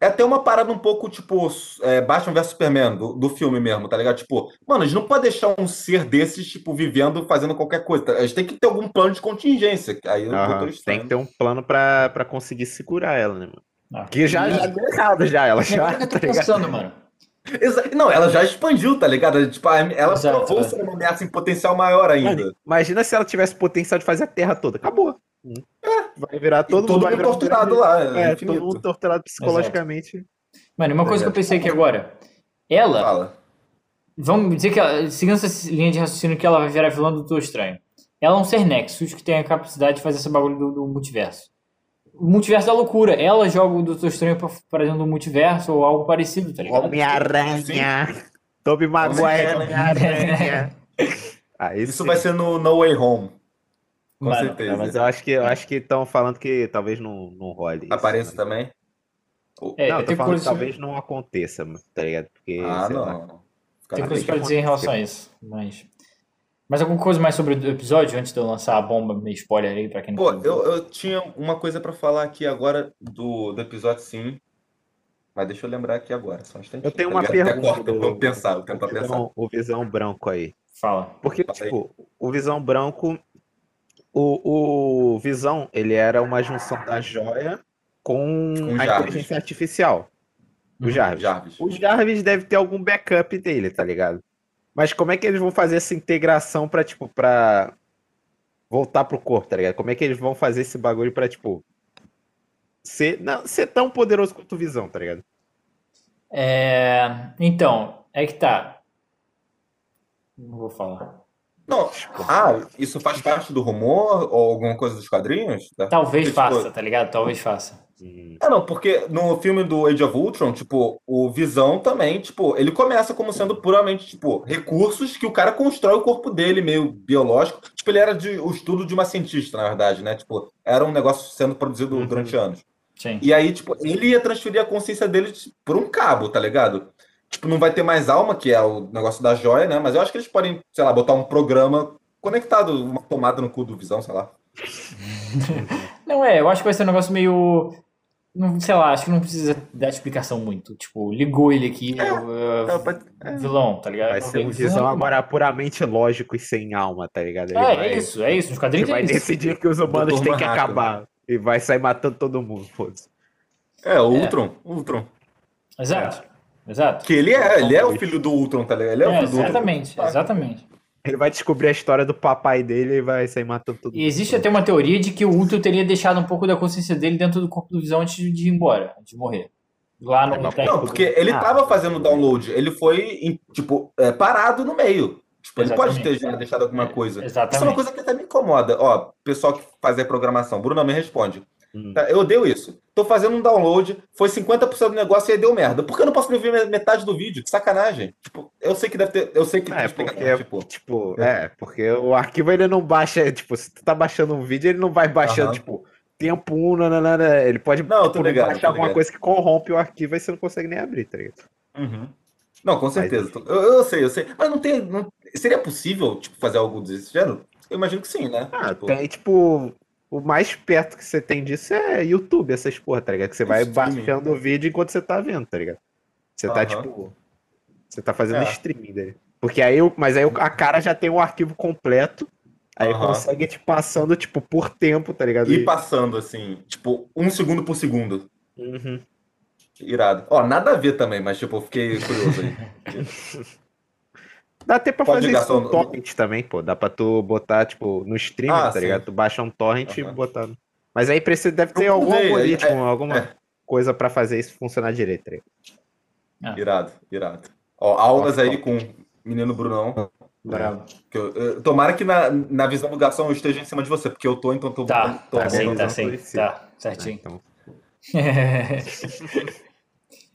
é até uma parada um pouco, tipo, é, Batman vs Superman, do, do filme mesmo, tá ligado? Tipo, mano, a gente não pode deixar um ser desses, tipo, vivendo, fazendo qualquer coisa. tá? A gente tem que ter algum plano de contingência. Aí Doutor Tem que ter um plano pra, pra conseguir segurar ela, né, mano? Ah. Que já, já deu errado, já. Ela É já. tá ligado? pensando, mano. Exa- Não, ela já expandiu, tá ligado? Tipo, ela Exato, provou é. ser uma ameaça em potencial maior ainda. Mano, imagina se ela tivesse potencial de fazer a Terra toda. Acabou. Vai virar todo, todo mundo. vai mundo virar um torturado grande- lá, É, infinito. todo mundo torturado psicologicamente. Mano, e uma coisa que eu pensei aqui agora. Ela, Fala. vamos dizer que ela, seguindo essa linha de raciocínio que ela vai virar vilã do Doutor Estranho. Ela é um ser Nexus que tem a capacidade de fazer esse bagulho do, do multiverso. O multiverso da loucura. Ela joga o Doutor Estranho pra, pra dentro do multiverso ou algo parecido, tá ligado? Homem-Aranha. Tobey Maguire, Homem-Aranha. Isso [laughs] Isso vai ser no No Way Home. Com Mano, certeza. Mas eu acho que eu acho que estão falando que talvez não, não role. isso, Apareça né? também? É, não, eu tô falando que talvez não aconteça, tá ligado? Porque, ah, sei lá. não. Tem Fica coisa bem. pra dizer em relação a isso. Mas. Mas alguma coisa mais sobre o episódio antes de eu lançar a bomba meio spoiler aí pra quem não Pô, eu, eu tinha uma coisa pra falar aqui agora do, do episódio, sim. Mas deixa eu lembrar aqui agora. Só um instantinho, Eu tenho tá uma? Até pergunta. corta, do- Vou pensar, vou tentar o pensar. visão, o visão branco aí. Fala. Porque, Fala aí. tipo, o Visão Branco, o, o Visão, ele era uma junção da joia com, Com a inteligência artificial. O Jarvis. Jarvis. O Jarvis deve ter algum backup dele, tá ligado? Mas como é que eles vão fazer essa integração pra, tipo, pra voltar pro corpo, tá ligado? Como é que eles vão fazer esse bagulho pra, tipo, ser, não, ser tão poderoso quanto o Visão, tá ligado? É, Então, é que tá. Não vou falar. Não, ah, isso faz parte do rumor ou alguma coisa dos quadrinhos? Tá? Talvez Porque, tipo, faça, tá ligado? Talvez faça. Hum. É, não, porque no filme do Age of Ultron, tipo, o Visão também, tipo, ele começa como sendo puramente, tipo, recursos que o cara constrói o corpo dele, meio biológico. Tipo, ele era de, o estudo de uma cientista, na verdade, né? Tipo, era um negócio sendo produzido Uhum. durante anos. Sim. E aí, tipo, ele ia transferir a consciência dele tipo, por um cabo, tá ligado? Tipo, não vai ter mais alma, que é o negócio da joia, né? Mas eu acho que eles podem, sei lá, botar um programa conectado, uma tomada no cu do Visão, sei lá. [laughs] Não é, eu acho que vai ser um negócio meio. Não, sei lá, acho que não precisa dar explicação muito. Tipo, ligou ele aqui, é, pode- vilão, tá ligado? Vai ser um Vilão, visão agora puramente lógico e sem alma, tá ligado? Ele É, vai, é isso, é isso. Nos quadrinhos Ele vai é isso. decidir que os humanos têm que acabar. E vai sair matando todo mundo, foda-se. É, o Ultron, Ultron. Exato. Exato. Que ele é, ele é o filho do Ultron, tá ligado? Ele é, o É, filho do Ultron. exatamente, exatamente. Ele vai descobrir a história do papai dele e vai sair matando todo E mundo. existe até uma teoria de que o Ultron teria deixado um pouco da consciência dele dentro do corpo do Visão antes de ir embora, antes de morrer. Lá no Não, tempo Não, porque ele Ah. tava fazendo download, ele foi, em- tipo, é, parado no meio. Tipo, ele pode ter Exatamente. já deixado alguma coisa. Exatamente. Isso é uma coisa que até me incomoda. Ó, pessoal que faz a programação, Bruno me responde. Hum. Tá, eu odeio isso. Tô fazendo um download, foi 50% do negócio e aí deu merda. Por que eu não posso ver metade do vídeo? Que sacanagem. Tipo, eu sei que deve ter. Eu sei que É, porque, tipo. tipo, é, porque o arquivo ele não baixa, tipo, se tu tá baixando um vídeo, ele não vai baixando, Aham. tipo, tempo 1, nananana, ele pode Não, tipo, ligado, baixar alguma coisa que corrompe o arquivo e você não consegue nem abrir, tá ligado? Uhum. Não, com certeza. Eu, eu sei, eu sei. Mas não tem. não- seria possível, tipo, fazer algo desse gênero? Eu imagino que sim, né? Ah, Tipo, tem, tipo, o mais perto que você tem disso é YouTube, essas porra, tá ligado? Que você vai Streaming. baixando o vídeo enquanto você tá vendo, tá ligado? Você tá, Aham. tipo, você tá fazendo É. streaming dele. Porque aí, mas aí a cara já tem um arquivo completo, aí Aham. consegue te passando, tipo, por tempo, tá ligado? ir passando, assim, tipo, um segundo por segundo. Uhum. Irado. Ó, nada a ver também, mas, tipo, eu fiquei curioso aí. [laughs] Dá até pra Pode fazer isso no torrent também, pô. Dá pra tu botar, tipo, no streaming, Ah, tá sim. ligado? Tu baixa um torrent e Aham. botar. no- Mas aí precisa, deve ter Eu algum algoritmo, é- alguma é. coisa pra fazer isso funcionar direito, tá ligado? Irado, irado. Ó, aulas aí com o menino Brunão. Bravo. Que eu- eu- tomara que na, na visão do garçom eu esteja em cima de você, porque eu tô, então tô. Tá, tô tá sim, tá sim. Tá, certinho. Então, [laughs]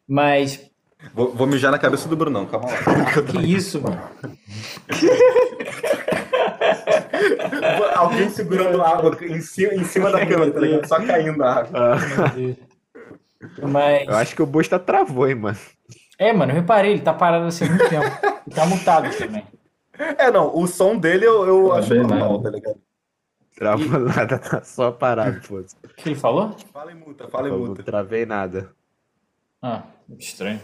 Mas, Vou, vou mijar na cabeça do Brunão, calma lá. que [laughs] isso, mano? [laughs] Alguém segurando água em cima, em cima da câmera, tá ligado? Só caindo a água. Mas, eu acho que o Busta travou, hein, mano. é, mano, eu reparei, ele tá parado assim há muito tempo. E tá mutado também. É, não, o som dele eu, eu Tá acho bem, normal, né? tá ligado? Travou nada, tá só parado, pô. O que ele falou? Fala em muta, fala em Eu não travei nada. Ah, estranho.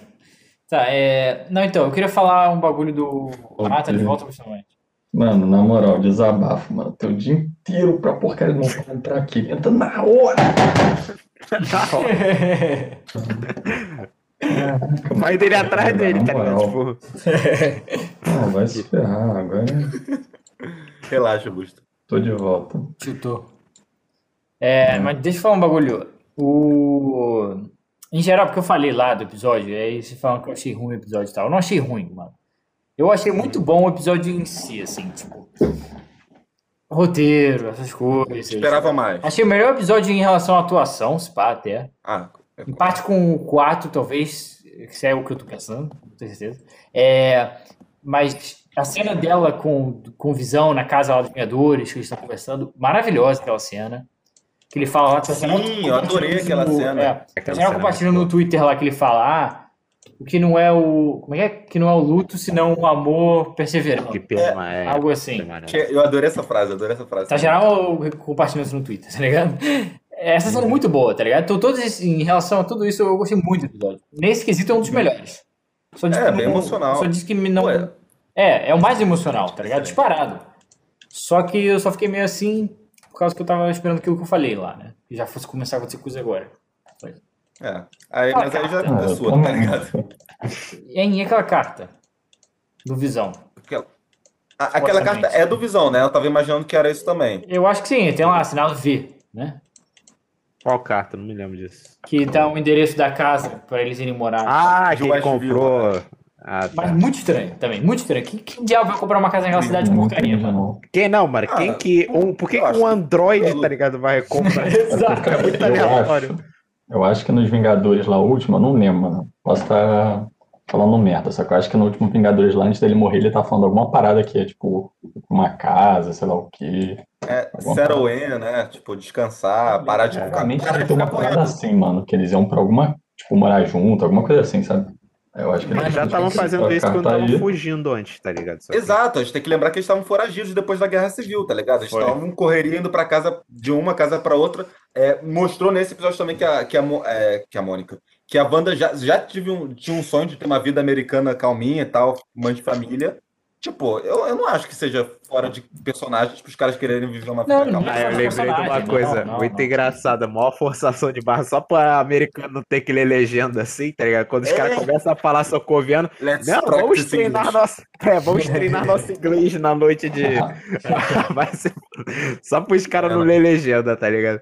Tá, é. Não, então, eu queria falar um bagulho do. Ah, tá de volta principalmente. Mano, na moral, desabafo, mano. Tem o dia inteiro pra porcaria não entrar aqui. Entra na hora! [laughs] O pai dele atrás dele, tá Na ligado? moral. Tipo, [laughs] Não, vai se ferrar. Agora Relaxa, Busto. tô de volta. Chutou. É, mas deixa eu falar um bagulho. O... Em geral, porque eu falei lá do episódio, aí vocês falam que eu achei ruim o episódio e tal. Eu não achei ruim, mano. Eu achei muito bom o episódio em si, assim, tipo. Roteiro, essas coisas. Esperava mais. Achei o melhor episódio em relação à atuação, se pá, até. Ah, é- Em parte com o 4, talvez, que é o que eu tô pensando, com certeza. É, mas a cena dela com, com visão na casa lá dos Vingadores, que eles estão conversando, maravilhosa aquela cena. Que ele fala lá. tá Sim, eu adorei aquela no- cena. É, Aquela geral cena é compartilhando no Twitter lá que ele fala, ah, o que não é o. Como é que é? Que não é o luto, senão o amor perseverante. que perma é. Algo assim. eu adorei essa frase, adorei essa frase. Tá geral compartilhando isso no Twitter, [laughs] tá ligado? Essa cena é muito boa, tá ligado? Então, todos esses- em relação a tudo isso, eu gostei muito do episódio. Nesse quesito é um dos melhores. Só diz É, que bem não- emocional. Só diz que me não. Ué. É, é o mais emocional, tá ligado? Disparado. Só que eu só fiquei meio assim por causa que eu tava esperando aquilo que eu falei lá, né? Que já fosse começar a acontecer coisa agora. É. Aí, mas aí já Ah, é tô- tá ligado? E aí, e aquela carta do Visão? Aquela, a- aquela carta é do Visão, né? Eu tava imaginando que era isso também. Eu acho que sim, tem lá assinado V, né? Qual carta? Não me lembro disso. Que tá o endereço da casa pra eles irem morar. Ah, que ele comprou. Ah, Mas tá. muito estranho também, muito estranho. Quem, quem diabo vai comprar uma casa naquela cidade de porcaria, mano? Quem não, mano? Ah, Quem que. Um, por que um que- Android, tá ligado, vai comprar? [laughs] Exato. É muito Eu aleatório. acho, Eu acho que nos Vingadores lá, o último, eu não lembro, mano. Posso estar falando merda, só que eu acho que no último Vingadores lá, antes dele morrer, ele tá falando alguma parada que é tipo uma casa, sei lá o quê. É, settle in, né? Tipo, descansar, parar de É, ficar. de que tem uma parada assim, mano, que eles iam pra alguma, tipo, morar junto, alguma coisa assim, sabe? Eu acho que Mas já estavam fazendo isso quando estavam fugindo antes, tá ligado? Exato, a gente tem que lembrar que eles estavam foragidos depois da Guerra Civil, tá ligado? Eles estavam em correria indo pra casa, de uma casa pra outra. É, mostrou nesse episódio também que a, que a, é, que a Mônica, que a Wanda já, já tive um, tinha um sonho de ter uma vida americana calminha e tal, mãe de família. Tipo, eu, eu não acho que seja fora de personagem, tipo, os caras quererem viver uma vida Não, calma. não. Ah, eu lembrei de uma coisa não, não, muito não. engraçada, maior forçação de barra, só pra americano não ter que ler legenda assim, tá ligado? Quando os É. caras começam a falar socoviano, Let's não, vamos treinar English. nosso, é, vamos treinar nosso [laughs] inglês na noite de. [laughs] Ser... Só pros caras É, não não. ler legenda, tá ligado?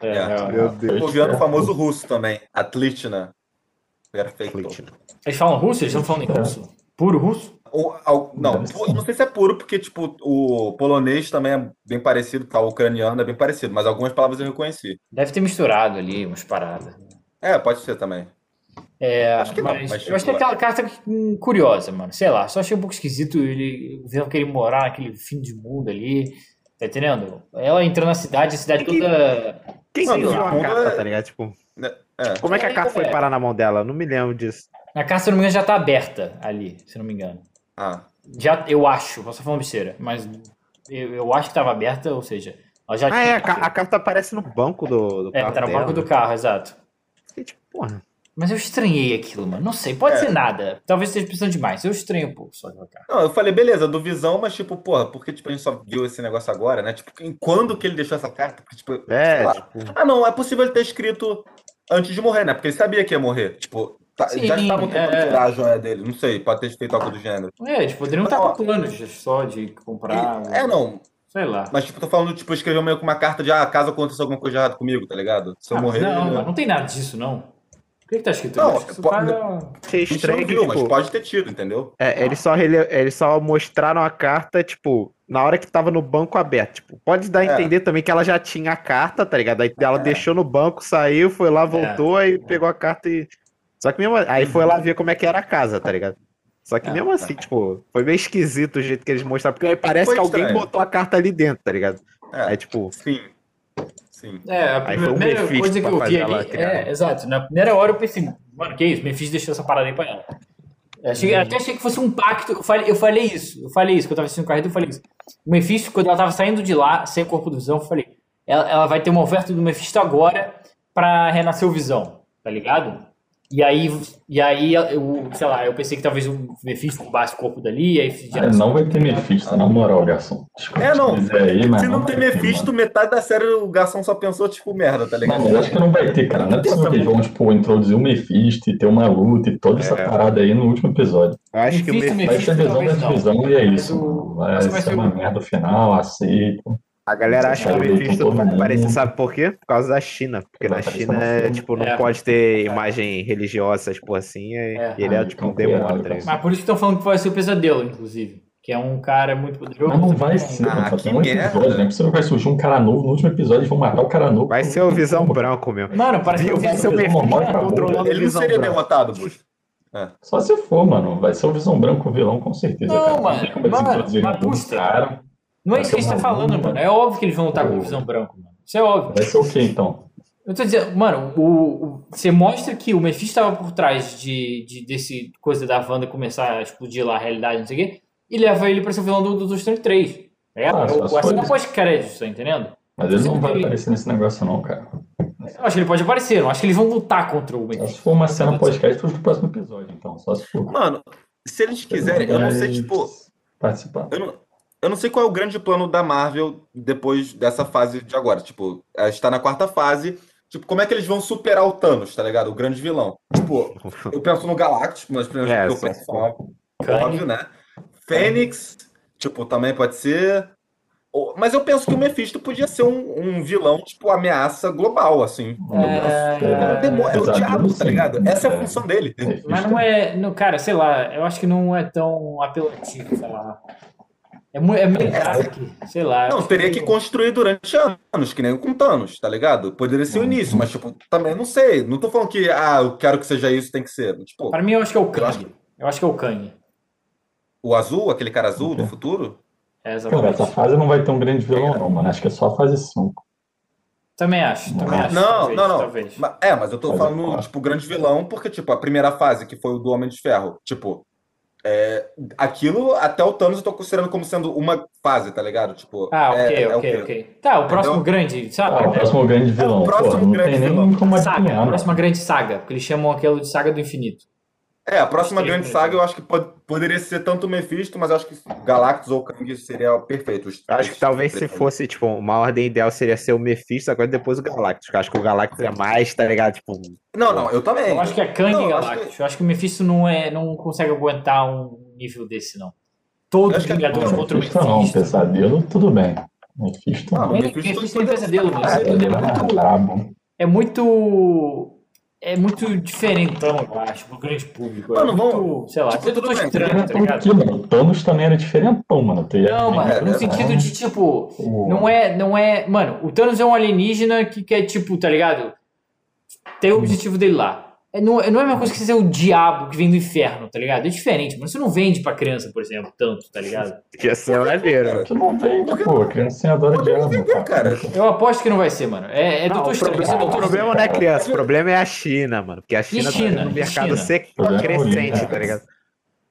É, É. é. Meu Deus. Coviano famoso russo também, Atlitina. Perfeito. Eles falam russo? Eles estão falando em russo? Puro russo? Ou, al- não, não sei se é puro, porque, tipo, o polonês também é bem parecido, tá? O ucraniano é bem parecido, mas algumas palavras eu reconheci. Deve ter misturado ali umas paradas. É, pode ser também. É, Acho que não, mas, mas eu achei tipo, aquela carta curiosa, mano. Sei lá, só achei um pouco esquisito ele vendo que ele morar naquele fim de mundo ali. Tá entendendo? Ela entrando na cidade, a cidade É que- toda. Quem Mano, enviou o a mundo carta, é- tá ligado? Tipo, É. como é que a carta foi É. parar na mão dela? Eu Não me lembro disso. A carta, se eu não me engano, já tá aberta ali, se eu não me engano. Ah, Já, eu acho, posso falar besteira, mas eu, eu acho que tava aberta, ou seja, ela já Ah, é, a, ca- a carta aparece no banco do, do É, carro tá no dela. banco do carro, exato. Fiquei tipo, porra. Mas eu estranhei aquilo, mano. Não sei, pode É. ser nada. Talvez esteja pensando demais. Eu estranhei um pouco só aquela carta. não, eu falei, beleza, do Visão, mas, tipo, porra, porque, tipo, a gente só viu esse negócio agora, né? Tipo, em quando que ele deixou essa carta? Porque, tipo, sei É, lá. tipo, Ah, não, é possível ele ter escrito antes de morrer, né? Porque ele sabia que ia morrer. Tipo, tá- Sim, já estavam tentando é. tirar a joia dele. Não sei, pode ter feito algo do gênero. É, eles poderiam estar com planos só de comprar. E- é, não, Sei lá. mas, tipo, tô falando, tipo, escreveu meio com uma carta de, ah, caso aconteça alguma coisa errada comigo, tá ligado? Se eu Ah, morrer. não, eu- mas não tem nada disso, não. O que, que tá escrito? Não, que pode- tá- não estranho que, mas tipo, pode ter tido, entendeu? é, eles, só rele- eles só mostraram a carta, tipo, na hora que tava no banco aberto. Tipo, pode dar a É. entender também que ela já tinha a carta, tá ligado? Aí ela É. deixou no banco, saiu, foi lá, voltou, aí pegou a carta e. Só que mesmo. Aí foi lá ver como é que era a casa, tá ligado? Só que Ah, mesmo tá. assim, tipo, foi meio esquisito o jeito que eles mostraram, porque aí parece Foi que alguém estranho. botou a carta ali dentro, tá ligado? É, Aí, tipo, sim. Sim. É, a Aí foi o primeira Mephisto coisa que eu vi ali. É, exato. Na primeira hora eu pensei, mano, que isso? Mephisto deixou essa parada aí pra ela. Achei- Uhum. Até achei que fosse um pacto. Eu falei, eu falei isso. Eu falei isso. Quando eu tava assistindo o carreto, eu falei isso. O Mephisto, quando ela tava saindo de lá, sem o corpo do Visão, eu falei, ela, ela vai ter uma oferta do Mephisto agora pra renascer o Visão, tá ligado? E aí, e aí eu, sei lá, eu pensei que talvez o Mephisto roubasse o corpo dali, e aí já É, não vai ter Mephisto, na moral, garçom. Desculpa É, não. aí, mas Se não vai tem ter, Mephisto, mano. metade da série o garçom só pensou, tipo, merda, tá ligado? Não, mas acho que não vai ter, cara. Não é possível que eles vão, tipo, introduzir o Mephisto e ter uma luta e toda essa É. parada aí no último episódio. acho que o Mephisto, Mephisto- Vai ser visão da não. divisão e é isso. Vai ser uma merda final, aceito. A galera acha que o Mephisto vai aparecer, sabe por quê? Por causa da China. Porque na China, é, tipo, não É. pode ter imagem religiosa, essas porra assim, e, É. e ele é, Ah, tipo, um demônio, tá? Mas por isso que estão falando que vai ser o pesadelo, inclusive. Que é um cara muito poderoso. Mas não vai ser, Ah, que tem um episódio, né? Não é possível que vai surgir um cara novo no último episódio e vão matar o cara novo. Vai ser o Visão Branco, meu. Mano, parece que Vai ser o Visão Mephisto controlando Ele não seria derrotado, Bush. Só se for, mano. Vai ser o Visão Branco o vilão, com certeza. Não, cara. mano. eles Mano, mas cara. Não é isso que a gente tá falando, mano. É óbvio que eles vão lutar com o Visão Branco, mano. Isso é óbvio. Vai ser o quê, então? Eu tô dizendo, mano, o, o- você mostra que o Mephisto tava por trás de, de desse coisa da Wanda começar a explodir lá a realidade, não sei o quê, e leva ele pra ser o vilão do Doutor Estranho 3. É, Ah, o, assim não pós-crédito, tá entendendo? Mas ele não vai Ele- aparecer nesse negócio, não, cara. Eu acho que ele pode aparecer, eu acho que eles vão lutar contra o Mephisto. se for uma cena pós-crédito do próximo episódio, então. Só se for. Mano, se eles quiserem, eu não sei, tipo. Participar. Eu não, eu não sei qual é o grande plano da Marvel depois dessa fase de agora. Tipo, a gente tá na quarta fase. Tipo, como é que eles vão superar o Thanos, tá ligado? O grande vilão. Tipo, eu penso no Galactus, mas primeiras É, que eu penso for. óbvio, óbvio, né? Fênix, tipo, também pode ser. Mas eu penso que o Mephisto podia ser um, um vilão, tipo, ameaça global, assim. É, É é o diabo, tá ligado? Essa é a função dele. Mas não é. Não, cara, sei lá, eu acho que não é tão apelativo, sei lá. É, mu- é meio dark, sei lá. Não, teria que construir durante anos, que nem com Thanos, tá ligado? Poderia ser o início, mas, tipo, também não sei. Não tô falando que, ah, eu quero que seja isso, tem que ser. Tipo, Para mim, eu acho que é o Eu acho Kang. Eu acho que é o Kang. o azul, aquele cara azul do Ok. futuro, É, Cara, exatamente. essa fase não vai ter um grande vilão, não, mano. Acho que é só a fase 5. Também acho, também acho. Não, talvez, não, não. Talvez. É, mas eu tô falando, é tipo, grande vilão, porque, tipo, a primeira fase, que foi o do Homem de Ferro, tipo, é, aquilo, até o Thanos, eu tô considerando como sendo uma fase, tá ligado? Tipo, Ah, é- ok, é o ok, ok. Tá, o próximo Entendeu? grande, sabe? Ah, o próximo grande vilão. É próximo Pô, não grande vilão. como saga, a próxima grande saga, porque eles chamam aquilo de saga do infinito. É, a próxima Gostei, grande saga eu acho que pod- poderia ser tanto o Mephisto, mas eu acho que Galactus ou Kang seria perfeito. Os- acho que talvez se fosse, tipo, uma ordem ideal seria ser o Mephisto, agora depois o Galactus. Eu acho que o Galactus é mais, tá ligado? Tipo, Não, não, eu também. Eu acho que é Kang Não, e eu acho Galactus. Eu acho que o Mephisto não, é, não consegue aguentar um nível desse, não. Todos os que é- contra o Mephisto não, Mephisto. pesadelo, tudo bem. Mephisto Ah, não. mas- Ele- Mephisto Mephisto tem pesadelo, mano. É, é é muito- brabo. É muito. É muito diferentão, eu acho, pro grande público. É Mano, muito, vamos- sei lá, tipo, tudo bem, estranho, tá ligado? quê, mano? O Thanos também era diferentão, mano. Não, mano, É, no é, sentido de, tipo, O- não é, não é. Mano, o Thanos é um alienígena que quer, tipo, tá ligado? Tem o objetivo dele lá. É, não, não é a mesma coisa que você ser o diabo que vem do inferno, tá ligado? É diferente, mano. Você não vende pra criança, por exemplo, tanto, tá ligado? ia ser maneiro. Cara, Tu não tem, pô, a criancinha adora diabo, vender, cara. Eu aposto que não vai ser, mano. É, é Não, Doutor o Estranho. problema, o Doutor problema Estranho. não é criança, o problema é a China, mano. Porque a China, China? tá no E mercado China? sec- Problema é crescente, tá ligado?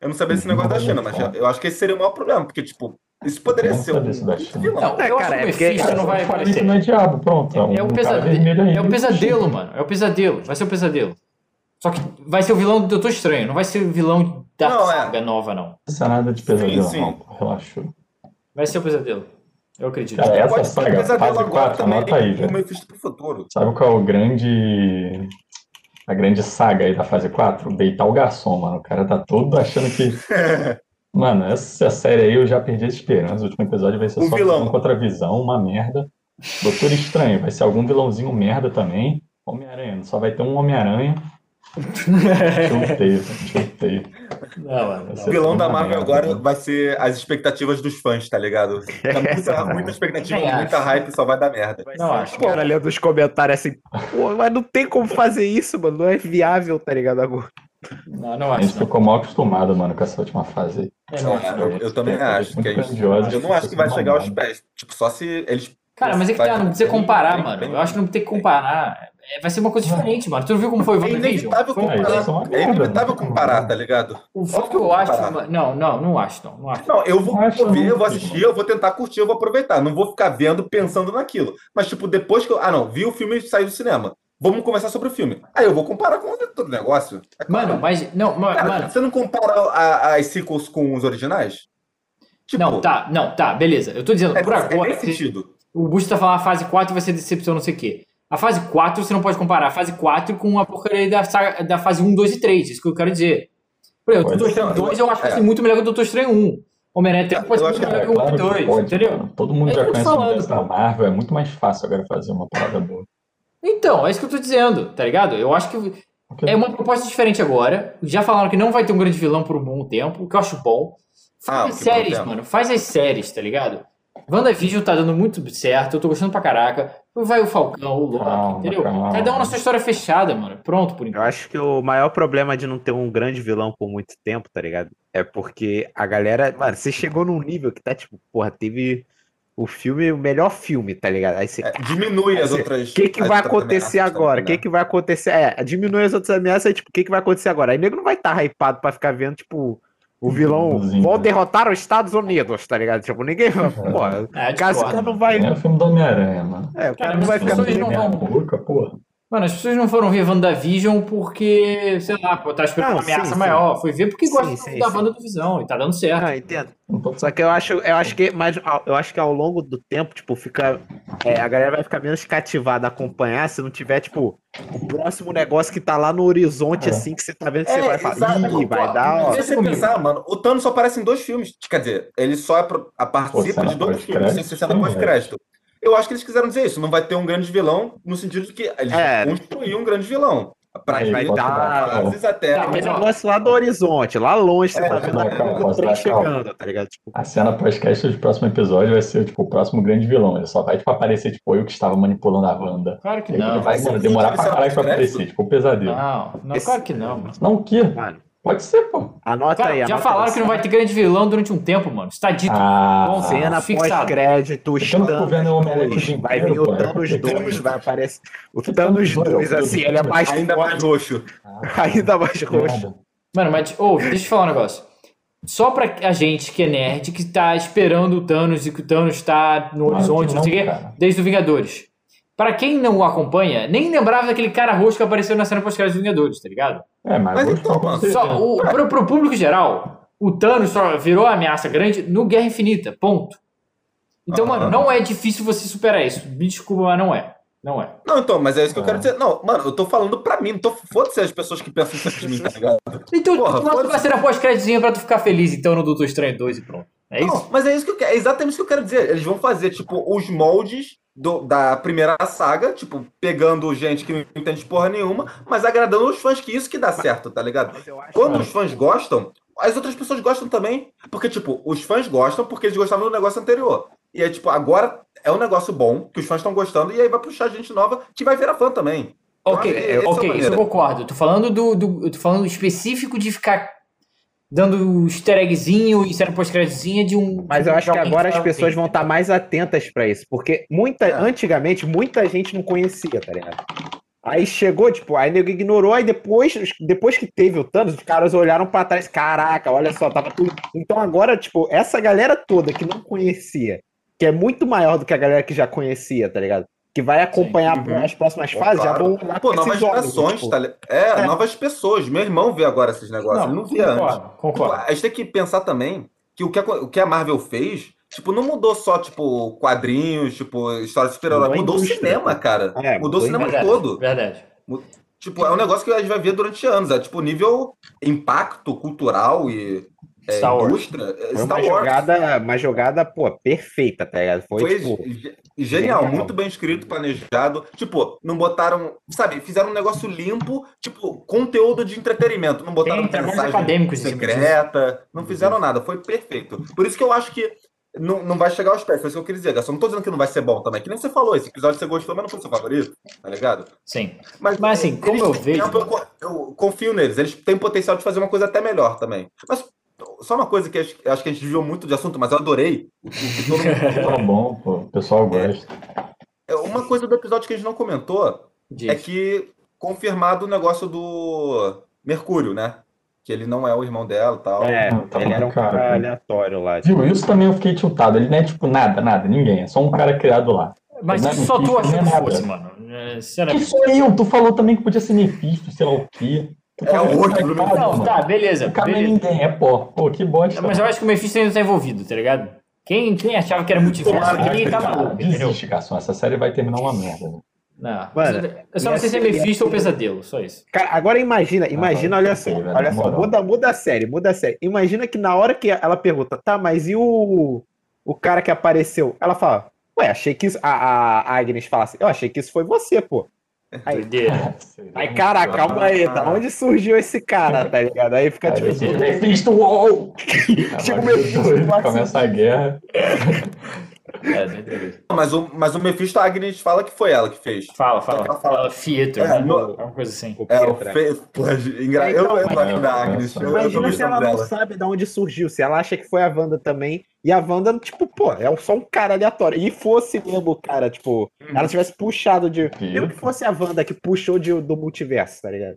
Eu não sabia esse negócio da China, mas eu acho que esse seria o maior problema, porque, tipo, isso poderia Não ser um isso da China. vilão. Não, É, eu cara, acho é que o porque- Mephisto não vai Cara, aparecer. isso não é diabo, pronto. É, um o cara pesadelo, é o pesadelo, mano. É o pesadelo. Vai ser o pesadelo. Só que vai ser o vilão do Doutor Estranho, não vai ser o vilão da Não, é. saga nova, não. É nada de pesadelo, sim. não, pô, relaxa. Vai ser o pesadelo. Eu acredito. Cara, essa Pode saga, pesadelo fase agora 4, também, anota aí, velho. Sabe qual é o grande. A grande saga aí da fase 4? Beitar o garçom, mano. O cara tá todo achando que. [laughs] Mano, essa série aí eu já perdi a esperança. O último episódio vai ser Um só vilão. contra visão, uma merda. Doutor Estranho, vai ser algum vilãozinho merda também. Homem-Aranha, só vai ter um Homem-Aranha. Não, mano. O vilão da Marvel merda, agora né? vai ser as expectativas dos fãs, tá ligado? [laughs] É muita, muita expectativa, muita acho. hype, só vai dar merda. Não, acho. Pô, lendo os comentários assim, pô, mas não tem como fazer isso, mano. Não é viável, tá ligado? Agora. Não, não A gente acho. Não. ficou mal acostumado, mano, com essa última fase aí. Eu não acho. É, eu, eu também Muito acho que grandiosa, eu não acho que vai chegar aos pés. Tipo, só se eles. Cara, mas é que tá, não precisa comparar, bem- mano. bem- Eu acho que não tem que comparar. É, vai ser uma coisa diferente, mano. Tu não viu como foi o É WandaVision? inevitável Foi- é comparar. É merda, inevitável mano. comparar, tá ligado? O foco que eu acho. comparar. mano, Não, não, não acho, não. Não acho. Não, eu vou Não acho ver, eu vou assistir, eu vou tentar curtir, eu vou aproveitar. Não vou ficar vendo, pensando naquilo. Mas, tipo, depois que eu. Ah, não, vi o filme e saí do cinema. Vamos conversar sobre o filme. Aí eu vou comparar com todo o negócio. É claro. Mano, mas. Não, ma- Cara, mano. você não compara a- as sequels com os originais? Tipo, Não, tá, não, tá, beleza. Eu tô dizendo, É, por é agora. nesse sentido. O Busto tá falando a fase 4 vai ser decepção, não sei o quê. A fase 4 você não pode comparar a fase 4 com a porcaria da, saga- da fase 1, 2 e 3. Isso que eu quero dizer. Por exemplo, Doutor. Estranho 2 eu acho que vai É. ser muito melhor que o Doutor Estranho 1. Homem-Aranha 3 pode ser muito que melhor É, que o 1 claro e que 2, pode, entendeu? cara. Todo mundo É já que conhece tô o universo falando. da Marvel, é muito mais fácil agora fazer uma parada boa. Então, é isso que eu tô dizendo, tá ligado? Eu acho que Porque- é uma proposta diferente agora. Já falaram que não vai ter um grande vilão por um bom tempo, o que eu acho bom. Faz Ah, as que séries, tempo. mano. Faz as séries, tá ligado? WandaVision tá dando muito certo, eu tô gostando pra caraca. Vai o Falcão, o Loki, Calma, entendeu? calma. Cada um na sua história fechada, mano. Pronto, por Eu enquanto. acho que o maior problema de não ter um grande vilão por muito tempo, tá ligado? É porque a galera. Mano, você chegou num nível que tá tipo, porra, teve o filme, o melhor filme, tá ligado? Aí você. É, diminui as outras. O que, que vai acontecer ameaças agora? O que, que vai acontecer? É, diminui as outras ameaças aí, tipo, o que, que vai acontecer agora? Aí o nego não vai estar hypado pra ficar vendo, tipo, o vilão. Sim, Vão né? derrotar os Estados Unidos, tá ligado? Tipo, ninguém. Pô, Ah, o cara, esse discordo, cara não mano. vai. É o filme do Homem-Aranha, mano. É, o cara Cara, não vai ficar. pessoas não vão- boca, porra. Mano, as pessoas não foram ver WandaVision porque, sei lá, pô, tá esperando Não, uma ameaça sim, sim. maior. Foi ver porque Sim, gosta sim, da sim. banda do Visão e tá dando certo. Ah, entendo. Só que eu acho, eu acho que, mas ao- eu acho que ao longo do tempo, tipo, fica, é, a galera vai ficar menos cativada a acompanhar se não tiver, tipo, o próximo negócio que tá lá no horizonte, É. assim, que você tá vendo que você É, vai falar, ih, vai pô, dar, ó. Se você pensar, mano, o Thanos só aparece em dois filmes. Quer dizer, ele só é pro- a participa cena de dois filmes, sem ser cena sim, pós-crédito. Eu acho que eles quiseram dizer isso. Não vai ter um grande vilão no sentido de que eles É. vão construir um grande vilão. Pra Aí, vai dar dar, fases até. Tá, Mas lance lá do horizonte, lá longe, você É, tá vendo não, calma, dar, calma. chegando, tá ligado? Tipo, A cena pós-cast do próximo episódio vai ser, tipo, o próximo grande vilão. Ele só vai, tipo, aparecer, tipo, eu que estava manipulando a Wanda. Claro que Ele não. vai, demorar pra tiver caralho pra aparecer, tipo, o pesadelo. Não, não, Esse- claro que não, mano. Não, o quê? mano, Pode ser, pô. anota Cara, aí. já anota falaram aí. que não vai ter grande vilão durante um tempo, mano. Está dito. Ah, Bom, Cena pós-crédito, Thanos vai vir o. Thanos 2, vai aparecer. O Thanos Thanos dois, 2, eu- assim, ele é mais Ainda mais roxo. [laughs] ainda mais roxo. Mano, mas, ô, deixa eu te falar um negócio. Só pra a gente que é nerd, que tá esperando o Thanos e que o Thanos tá no horizonte, não sei o quê, desde o Vingadores. Pra quem não o acompanha, nem lembrava daquele cara roxo que apareceu na cena pós-crédito dos Vingadores, tá ligado? É, mas, Mas então, certeza. Só, o, pro, pro público geral, o Thanos só virou ameaça grande no Guerra Infinita, ponto. Então, Aham. mano, não é difícil você superar isso. Me desculpa, mas não é. Não é. Não, então, mas é isso que eu Ah. quero dizer. Não, mano, eu tô falando pra mim, não tô foda-se as pessoas que pensam isso de mim, tá ligado? Então, Porra, tu foda-se. uma cena pós-créditozinha pra tu ficar feliz, então, no Doutor Estranho 2 e pronto. É isso? Não, mas é isso que eu quero, é exatamente isso que eu quero dizer. Eles vão fazer, tipo, os moldes do- da primeira saga, tipo, pegando gente que não entende de porra nenhuma, mas agradando os fãs, que isso que dá certo, tá ligado? Quando os fãs gostam, as outras pessoas gostam também. Porque, tipo, os fãs gostam porque eles gostavam do negócio anterior. E aí, tipo, agora é um negócio bom, que os fãs estão gostando, e aí vai puxar gente nova que vai virar fã também. Ok, esse é o ok, isso eu concordo. Tô falando do, do. Tô falando específico de ficar dando easter eggzinho e cena pós-créditozinha de um. Mas eu acho que agora tá as pessoas bem. vão estar mais atentas pra isso, porque muita, É. antigamente muita gente não conhecia, tá ligado? Aí chegou, tipo, aí nego ignorou, aí depois, depois que teve o Thanos, os caras olharam pra trás, caraca, olha só, tava tudo. Então agora, tipo, essa galera toda que não conhecia, que é muito maior do que a galera que já conhecia, tá ligado? Que vai acompanhar Uhum. as próximas fases, já claro. vão olhar Pô, novas gerações, tipo, tá ligado? É, novas pessoas. Meu irmão vê agora esses negócios, ele não via antes. Concordo, concordo. A gente tem que pensar também que o que a, o que a Marvel fez, tipo, não mudou só, tipo, quadrinhos, tipo, história de super-herói. Mudou o cinema, cara. É, mudou mudou o cinema Verdade, todo. verdade. Tipo, é um negócio que a gente vai ver durante anos. É, tipo, nível impacto cultural e é, Star Wars. indústria. é, Foi Star uma Wars. jogada, uma jogada, pô, perfeita, tá ligado? Foi, Foi tipo, genial, muito bem escrito, planejado. Tipo, não botaram, sabe, fizeram um negócio limpo, tipo, conteúdo de entretenimento. Não botaram Tem mensagem secreta, não fizeram nada, foi perfeito. Por isso que eu acho que não, não vai chegar aos pés, foi isso que eu queria dizer, Gaston. Não tô dizendo que não vai ser bom também, que nem você falou, esse episódio você gostou, mas não foi seu favorito, tá ligado? Sim. Mas, Mas, assim, como eu vejo- tempo, Eu, eu confio neles, eles têm potencial de fazer uma coisa até melhor também. Mas só uma coisa que acho, acho que a gente desviou muito de assunto, mas eu adorei. o que todo mundo Tá [laughs] bom, pô. O pessoal gosta. É, Uma coisa do episódio que a gente não comentou Diz. é que confirmado o negócio do Mercúrio, né? Que ele não é o irmão dela e tal. É, Tá ele era um cara, cara cara. aleatório lá. Viu? Isso também eu fiquei tiltado. Ele não é tipo nada, nada, ninguém. É só um cara criado lá. Mas Não é isso só tu achou que nada. fosse, mano. É, Que sou eu? Tu falou também que podia ser Mephisto, sei lá o quê. É o que outro tá do Não, mano. tá, beleza. Não é beleza. ninguém, é pó. Pô, que bosta. Mas eu acho que o Mephisto ainda tá envolvido, tá ligado? Quem, quem achava que era multiverso aqui tá maluco, entendeu? Desiste, garçom. Essa série vai terminar uma merda. né? Não. Mano, eu só não sei se é ser- Mephisto ou Pesadelo, só isso. Cara, agora imagina, imagina, Ah, olha só, olha só, muda, muda a série, muda a série. Imagina que na hora que ela pergunta, tá, mas e o, o cara que apareceu? Ela fala, ué, achei que isso. A, a, a Agnes fala assim, eu achei que isso foi você, pô. Aí, [laughs] aí caraca, calma aí, da onde surgiu esse cara, tá ligado? Aí fica Aí tipo Mephisto, uou! Chega o Mephisto, Começa a guerra. [laughs] É. Mas, o, mas o Mephisto, Agnes fala que foi ela que fez. Fala, fala. Fala. Fala Fietro, É, né? no- Alguma coisa assim. o É, o fe... Pô, engra... Então, eu, eu mas- gosto da Agnes. Eu, eu Imagina se gostando ela não sabe de onde surgiu, se ela acha que foi a Wanda também, e a Wanda, tipo, pô, é só um cara aleatório. E fosse mesmo o cara, tipo, ela tivesse puxado de. Mesmo que fosse a Wanda que puxou de, do multiverso, tá ligado?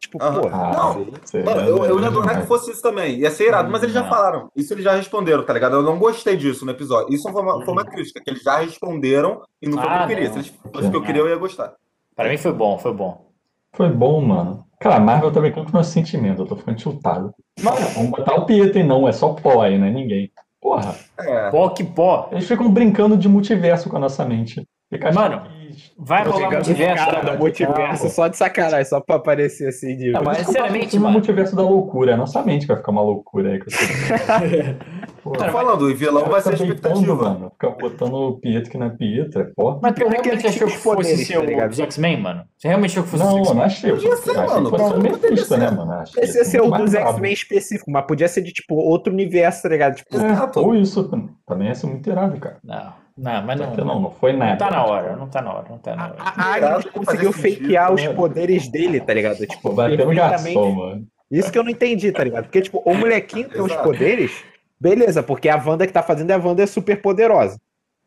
Tipo, Aham. pô, Ah, Não, sei. Mano, eu, eu ia adorar que fosse isso também. Ia ser irado, mas eles já Não. falaram. Isso eles já responderam, tá ligado? Eu não gostei disso no episódio. Isso foi uma, foi uma crítica, que eles já responderam e não foi o que Ah, eu queria. não. Se eles fosse o que eu queria, eu ia gostar. Pra mim foi bom, foi bom. Foi bom, mano. Cara, a Marvel tá brincando com meus sentimentos, eu tô ficando tiltado. Vamos botar o Pietro, não, é só pó aí, não é ninguém. Porra, É. Pó que pó. eles ficam brincando de multiverso com a nossa mente. Fica Mano, que- Vai rolar multiverso. caras cara. do multiverso só de sacanagem, só pra aparecer assim de. Não, mas que sinceramente, que mano. multiverso da loucura, é a nossa mente que vai ficar uma loucura aí. com esse- [laughs] Pô, Tô falando, o vilão vai ser a fica deitando, expectativa. mano. Fica botando o Pietro que não é Pietra, pô. Mas tu que realmente ele achou tinha que fosse poderes, ser tá o X-Men, mano? Você realmente achou que fosse Não, os eu não X-Men? achei. Podia ser, mano, que fosse o podia ser. né, mano? Achei Esse ia ser um dos. X-Men específico, mas podia ser de, tipo, outro universo, tá ligado? Tipo. É, ou isso também ia ser muito irado, cara. Não, não, mas não. Não, não foi Não nada. tá na hora, não tá na hora, não tá na hora. a a Agnes conseguiu sentido, fakear os poderes dele, tá ligado? Tipo, um perfeitamente. garçom, mano. Isso que eu não entendi, tá ligado? Porque, tipo, o molequinho tem os poderes, beleza, porque a Wanda que tá fazendo é a Wanda é super poderosa.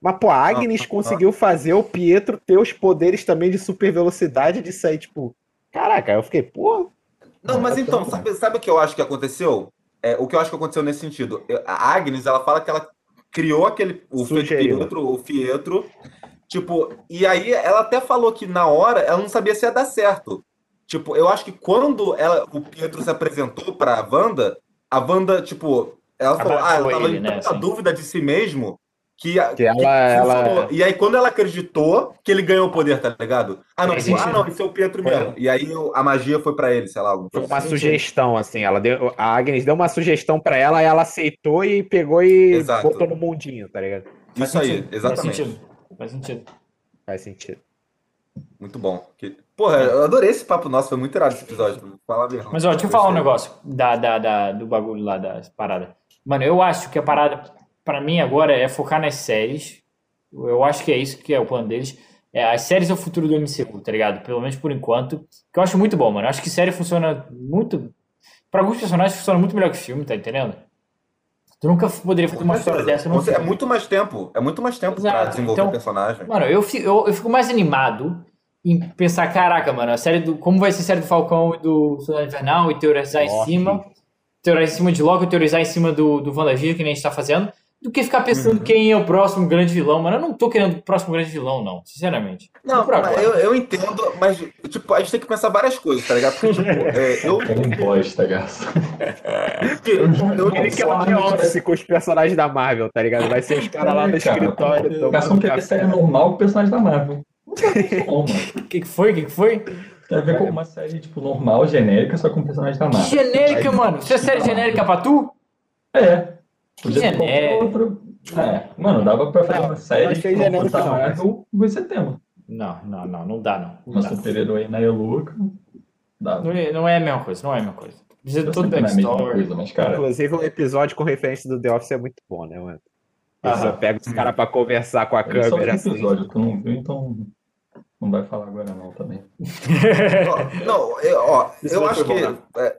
Mas, pô, a Agnes Ah, ah, conseguiu fazer o Pietro ter os poderes também de super velocidade de sair, tipo. Caraca, eu fiquei, pô. Não, mas Não, então, não. sabe, sabe o que eu acho que aconteceu? É, o que eu acho que aconteceu nesse sentido. Eu- A Agnes, ela fala que ela criou aquele. O. Pietro, o Fietro. Tipo, e aí ela até falou que na hora ela não sabia se ia dar certo. Tipo, eu acho que quando ela, o Pietro se apresentou pra Wanda, a Wanda, tipo, ela falou, ah, ela tava ele, em né, tanta assim. dúvida de si mesmo que, Que ela- funcionou. ela- E aí, quando ela acreditou que ele ganhou o poder, tá ligado? Ah, não, ah, não, esse é o Pietro mesmo. E aí a magia foi pra ele, sei lá. Foi uma assim. sugestão, assim. Ela deu, a Agnes deu uma sugestão pra ela, ela aceitou e pegou e Exato. botou no mundinho, tá ligado? Faz Isso aí, sentido, exatamente. Faz sentido. Faz sentido. Faz sentido. Muito bom. Que- Porra, eu adorei esse papo nosso, foi muito irado esse episódio. Falar. Mas ó, deixa eu falar um negócio da, da, da- do bagulho lá das paradas. Mano, eu acho que a parada, pra mim agora, é focar nas séries. Eu acho que é isso que é o plano deles. É, as séries é o futuro do MCU, tá ligado? Pelo menos por enquanto. Que eu acho muito bom, mano. Eu acho que série funciona muito. Pra alguns personagens funciona muito melhor que filme, tá entendendo? Tu nunca poderia fazer uma história dessa num Você- É muito mais tempo. É muito mais tempo pra Exato. desenvolver Então, o personagem. Mano, eu fico, eu, eu fico mais animado em pensar, caraca, mano, a série do. Como vai ser a série do Falcão e do Soldado Invernal e teorizar em Loki. cima. Teorizar em cima de Loki, teorizar em cima do, do WandaVision, que nem a gente tá fazendo, do que ficar pensando Uhum. quem é o próximo grande vilão, mano. Eu não tô querendo o próximo grande vilão, não, sinceramente. Não, eu, eu entendo, mas, tipo, a gente tem que pensar várias coisas, tá ligado? Porque, tipo, é, [laughs] eu, É um bosta, gasto. eu, eu, Ele que é o The Office com os personagens da Marvel, tá ligado? Vai ser os caras lá no escritório. O garçom quer ver café. série normal com personagem da Marvel. Tem. O [laughs] que, que foi? O que, que foi? Quer ver com uma série, tipo, normal, genérica, só com personagem da Marvel. genérica, Aí- mano. Isso é série genérica pra tu? É. Podia ter qualquer outro. É, mano, dava pra fazer Não, uma série mas- Marvel esse tema. Não, não, não, não dá, não. Não, Uma dá. super-heroína Eluca. Dava. Não, é, não é a mesma coisa, não é a mesma coisa. De Eu que não é a mesma coisa, mas, cara, Inclusive, o episódio com referência do The Office é muito bom, né, mano? Você pega os caras pra conversar com a ele só câmera, viu assim. episódio, tu não viu, então não vai falar agora não também. Ó, [laughs] [laughs] Não, eu, ó, Isso eu acho que bom, né? é,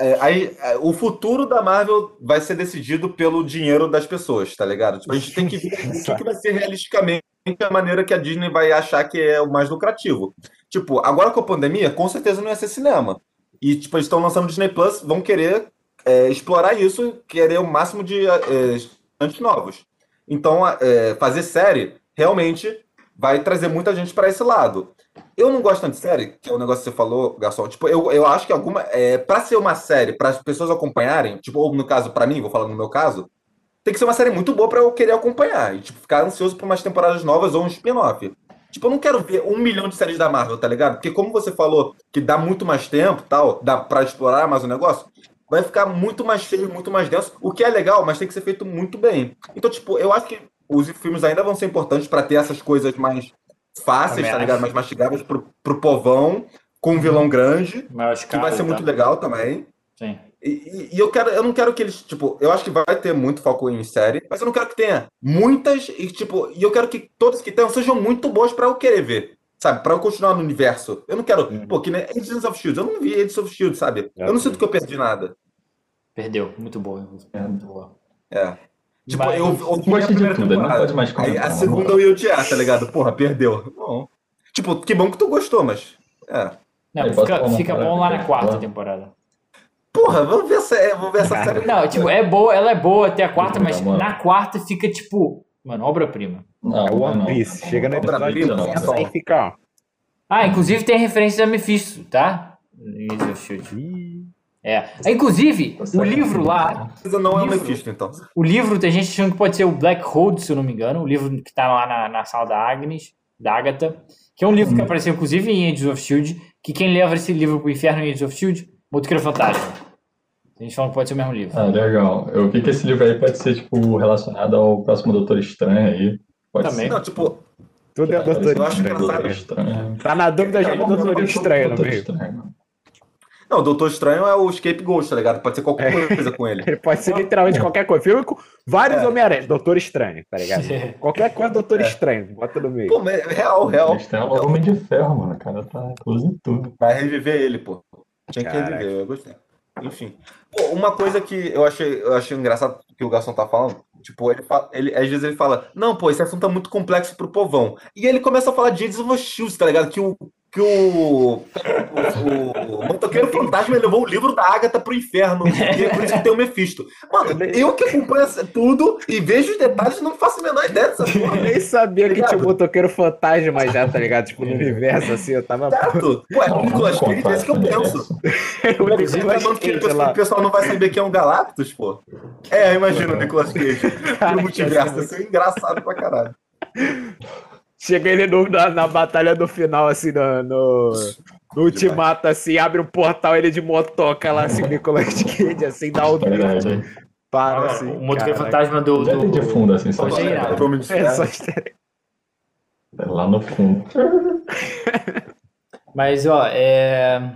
é, aí, é, o futuro da Marvel vai ser decidido pelo dinheiro das pessoas, tá ligado? Tipo, a gente tem que ver o que, vai ser realisticamente a maneira que a Disney vai achar que é o mais lucrativo. Tipo, agora com a pandemia, com certeza não ia ser cinema. E, tipo, eles estão lançando Disney Plus, vão querer é, explorar isso, querer o máximo de é, estudantes novos. Então, é, fazer série realmente vai trazer muita gente para esse lado. Eu não gosto tanto de série, que é o negócio que você falou, Garçom. Tipo, eu, eu acho que alguma. É, pra ser uma série, para as pessoas acompanharem, tipo, ou no caso, pra mim, vou falar no meu caso, tem que ser uma série muito boa pra eu querer acompanhar. E, tipo, ficar ansioso por umas temporadas novas ou um spin-off. Tipo, eu não quero ver um milhão de séries da Marvel, tá ligado? Porque como você falou que dá muito mais tempo tal, dá pra explorar mais o negócio, vai ficar muito mais cheio, muito mais denso, o que é legal, mas tem que ser feito muito bem. Então, tipo, eu acho que os filmes ainda vão ser importantes pra ter essas coisas mais fáceis, Também tá ligado? acho. Mais mastigáveis pro, pro povão, com um vilão grande, Maior que vai ser muito tá? legal também. Sim. E, e- eu quero, eu não quero que eles, tipo, eu acho que vai ter muito foco em série, mas eu não quero que tenha muitas e tipo, e eu quero que todas que tenham sejam muito boas pra eu querer ver, sabe? Pra eu continuar no universo. Eu não quero, Uhum. pô, que nem Agents of Shield, eu não vi Agents of Shield, sabe? É, Eu não sinto que eu perdi nada. Perdeu. Muito boa. Muito boa. É. Tipo, Mas- eu odiei a Gosto de primeira tudo, não pode mais Aí comentar. a não. segunda eu ia odiar, tá ligado? Porra, perdeu. Bom. Tipo, que bom que tu gostou, mas. É. Não, fica, fica bom lá na quarta temporada. Porra, vamos ver essa, vamos ver essa série. Não, tipo, é boa, ela é boa até a quarta, mas Mano. na quarta fica, tipo, mano, obra-prima. Não, É o One Piece. Chega no não, episódio não, não, não, começa não. e fica, ó. Ah, inclusive tem referência a Mephisto, tá? Shield. Ih, É. Inclusive, Tá o livro lá, não é o Livro. Mephisto, então. o livro tem gente achando que pode ser o Black Road, se eu não me engano, o livro que tá lá na, na sala da Agnes, da Agatha, que é um livro que apareceu inclusive em Agents of Shield, que quem leva esse livro pro inferno em Agents of Shield, Motoqueiro Fantasma. A gente fala que pode ser o mesmo livro. Ah, legal. Eu vi que esse livro aí pode ser, tipo, relacionado ao próximo Doutor Estranho aí. Pode Também. Não, tipo, Tudo é ser. Doutor eu acho Estranho. Tá na dúvida, já é Doutor Estranho no Doutor meio. Estranho, não, o Doutor Estranho é o Scapegoat, tá ligado? Pode ser qualquer coisa com ele. [laughs] Ele pode ser literalmente qualquer coisa. Filme com vários É. Homem-Aranha, Doutor Estranho, tá ligado? Qualquer coisa, Doutor É. Estranho, bota no meio. Pô, mas é real, real. Eles têm o Homem de Ferro, mano. O cara tá incluso em tudo. Vai reviver ele, pô. Tinha que reviver, eu gostei. Enfim. Pô, uma coisa que eu achei, eu achei engraçado que o Garçom tá falando, tipo, ele, fala, ele às vezes ele fala, não, pô, esse assunto é muito complexo pro povão. E ele começa a falar de Agents of Shield, tá ligado? Que o que o, o, o motoqueiro fantasma levou o livro da Agatha pro inferno. E é por isso que tem o Mephisto. Mano, eu que acompanho tudo e vejo os detalhes não faço a menor ideia dessa Eu porra. nem sabia que Ligado? tinha um motoqueiro fantasma já, tá ligado? Tipo, no universo, assim, eu tava. Certo? Pô, é o Nicolas Cage, é isso que eu penso. [laughs] o Inclusive, Nicolas falando que o pessoal, o não vai saber quem é um Galactus, pô. É, imagina o Nicolas Cage. [laughs] No multiverso, isso é engraçado pra caralho. Chega ele no- na, na batalha do final, assim, no, no, no ultimato, assim, abre o portal, ele de motoca lá, assim, Nicolas Cage, assim, dá o drift, Verdade. para, assim. o motoqueiro fantasma do. Já tem de do... fundo, assim, só É, só É lá no fundo. [laughs] Mas, ó, é.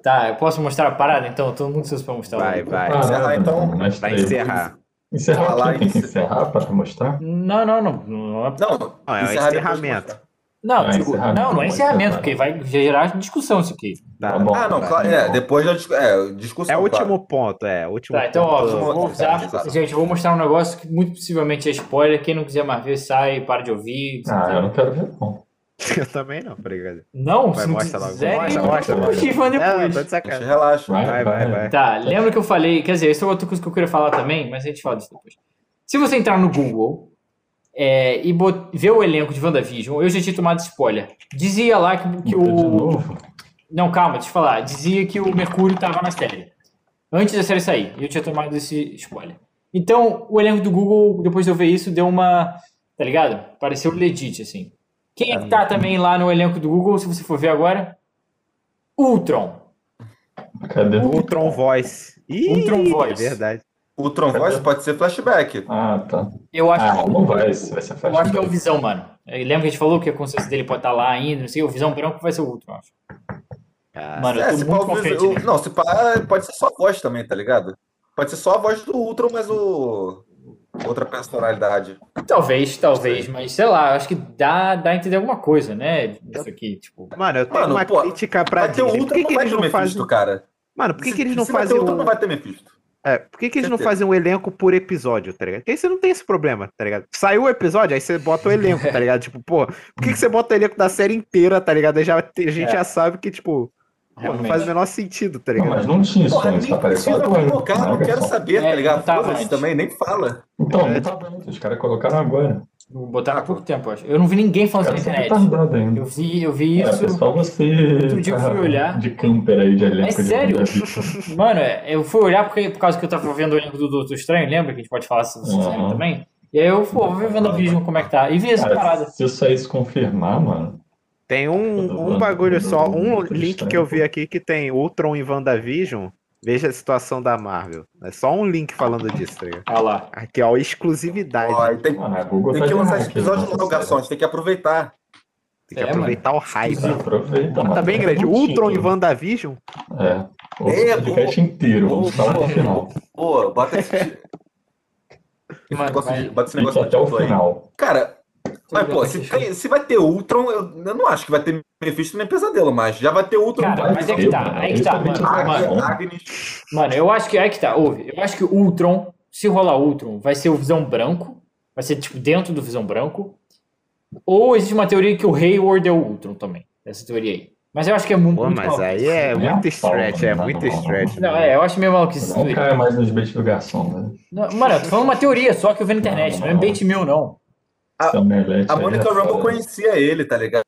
Tá, eu posso mostrar a parada então? Todo mundo ansioso pra mostrar. Vai, vai. Ah, encerrar, então. mas Vai encerrar. Encerrar Falar aqui, tem que encerrar pra mostrar? Não, não, não. Não, é- Não, Não, é de encerramento. não, Ah, digo, encerramento, não, não é encerramento, porque vai gerar discussão isso aqui. Tá. bom. Ah, não, tá claro. bom. É, depois da discu- é, discussão. É o claro. último ponto, é. O último Tá, então, ó, ponto. vou avisar. Exato. Gente, eu vou mostrar um negócio que muito possivelmente é spoiler. Quem não quiser mais ver, sai, para de ouvir. Ah, eu não quero ver, não. [laughs] Eu também não, obrigado. Não, Vai, se não mostra logo. quiser, Mostra, mostra, mostra. Não, tô de sacanagem. relaxa. Vai, Vai, vai, vai. Tá, lembra que eu falei, quer dizer, essa é outra coisa que eu queria falar também, mas a gente fala disso depois. Se você entrar no Google é, e bot- ver o elenco de WandaVision, eu já tinha tomado spoiler. Dizia lá que, que o. Não, calma, deixa eu falar. Dizia que o Mercúrio tava na série. Antes da série sair. E eu tinha tomado esse spoiler. Então, o elenco do Google, depois de eu ver isso, deu uma. Tá ligado? Pareceu legit, assim. Quem é que tá também lá no elenco do Google, se você for ver agora? Ultron. Cadê? Ultron Voice. Ih, Ultron Voice. É verdade. O Tron Voice pode ser flashback. Ah, tá. Eu acho Ah, que. não vai, vai ser Eu acho que é o flashback. Visão, mano. É, Lembra que a gente falou que a consciência dele pode estar lá ainda, não sei, o Visão branco vai ser o Ultron, eu acho. Ah, Mano, É, eu se tô muito confiante. Não, se pá, pode ser só a voz também, tá ligado? Pode ser só a voz do Ultron, mas o. Outra personalidade. Talvez, talvez, mas sei lá, acho que dá, dá a entender alguma coisa, né? Isso aqui, tipo. Mano, eu tenho Mano, uma pô, crítica pra Vai ter o Disney. Por que, não que vai eles ter o não Mephisto, fazem... cara. Mano, por que, Se- que eles não fazem um... não vai ter Mephisto. É, por que, que eles não fazem um elenco por episódio, tá ligado? Porque aí você não tem esse problema, tá ligado? Saiu o episódio, aí você bota o elenco, tá [laughs] ligado? Tipo, pô, por que, que você bota o elenco da série inteira, tá ligado? Aí já, a gente É. já sabe que, tipo, pô, não faz o menor sentido, tá Não, ligado? mas não tinha isso Porra, antes, precisa agora. colocar, não Olha quero só. saber, É, tá ligado? não tava Foda-se também, nem fala. Então, não tava antes, os caras colocaram agora. Botaram há pouco tempo, acho. Eu não vi ninguém falando isso na são internet. retardados ainda. Eu vi, eu vi É, isso. pessoal, você Outro dia eu fui tá olhar. de camper aí de elenco É de sério? [laughs] Mano, é, eu fui olhar porque, por causa que eu tava vendo o elenco do Doutor Estranho, lembra que a gente pode falar se você Uhum. também? E aí eu, pô, vou ver WandaVision como é que tá. E vi essa Cara, parada. se isso aí se confirmar, mano. Tem um, um bagulho só, um link que eu vi aqui que tem Ultron e WandaVision. Veja a situação da Marvel. É só um link falando disso, tá ligado? Olha lá. Aqui, ó, exclusividade. Ó, tem, Ah, tem que de lançar esse episódio né? logo, garçom. A gente tem que aproveitar. Tem que É, aproveitar o hype. Aproveita, Tá mano. bem grande. Tem um Ultron e título. WandaVision? É. O É, podcast inteiro, vamos falar no final. Pô, bota esse. [laughs] Mano, de- bota esse negócio até o de título aí. final. Cara, mas pô, se, tem- se vai ter Ultron, eu, eu não acho que vai ter Mephisto nem Pesadelo, mas já vai ter Ultron. Cara, mas é que tá, aí que tá, mano. Mano. Agnes. Mano, eu acho que. Aí que tá, ouve. Eu acho que o Ultron, se rolar Ultron, vai ser o Visão Branco. Vai ser, tipo, dentro do Visão Branco. Ou existe uma teoria que o Hayward é o Ultron também. Essa teoria aí. Mas eu acho que é muito. Pô, muito mas maluco. aí é a muito stretch, é não, muito não, não. stretch. Não, é, eu acho meio maluco isso. Não cai mais nos beijos do garçom, né? Não, Mano, eu tô falando uma teoria só que eu vi na internet, não, é Não. bait meu, não. A- omelete A Mônica é Rumble conhecia ele, tá ligado?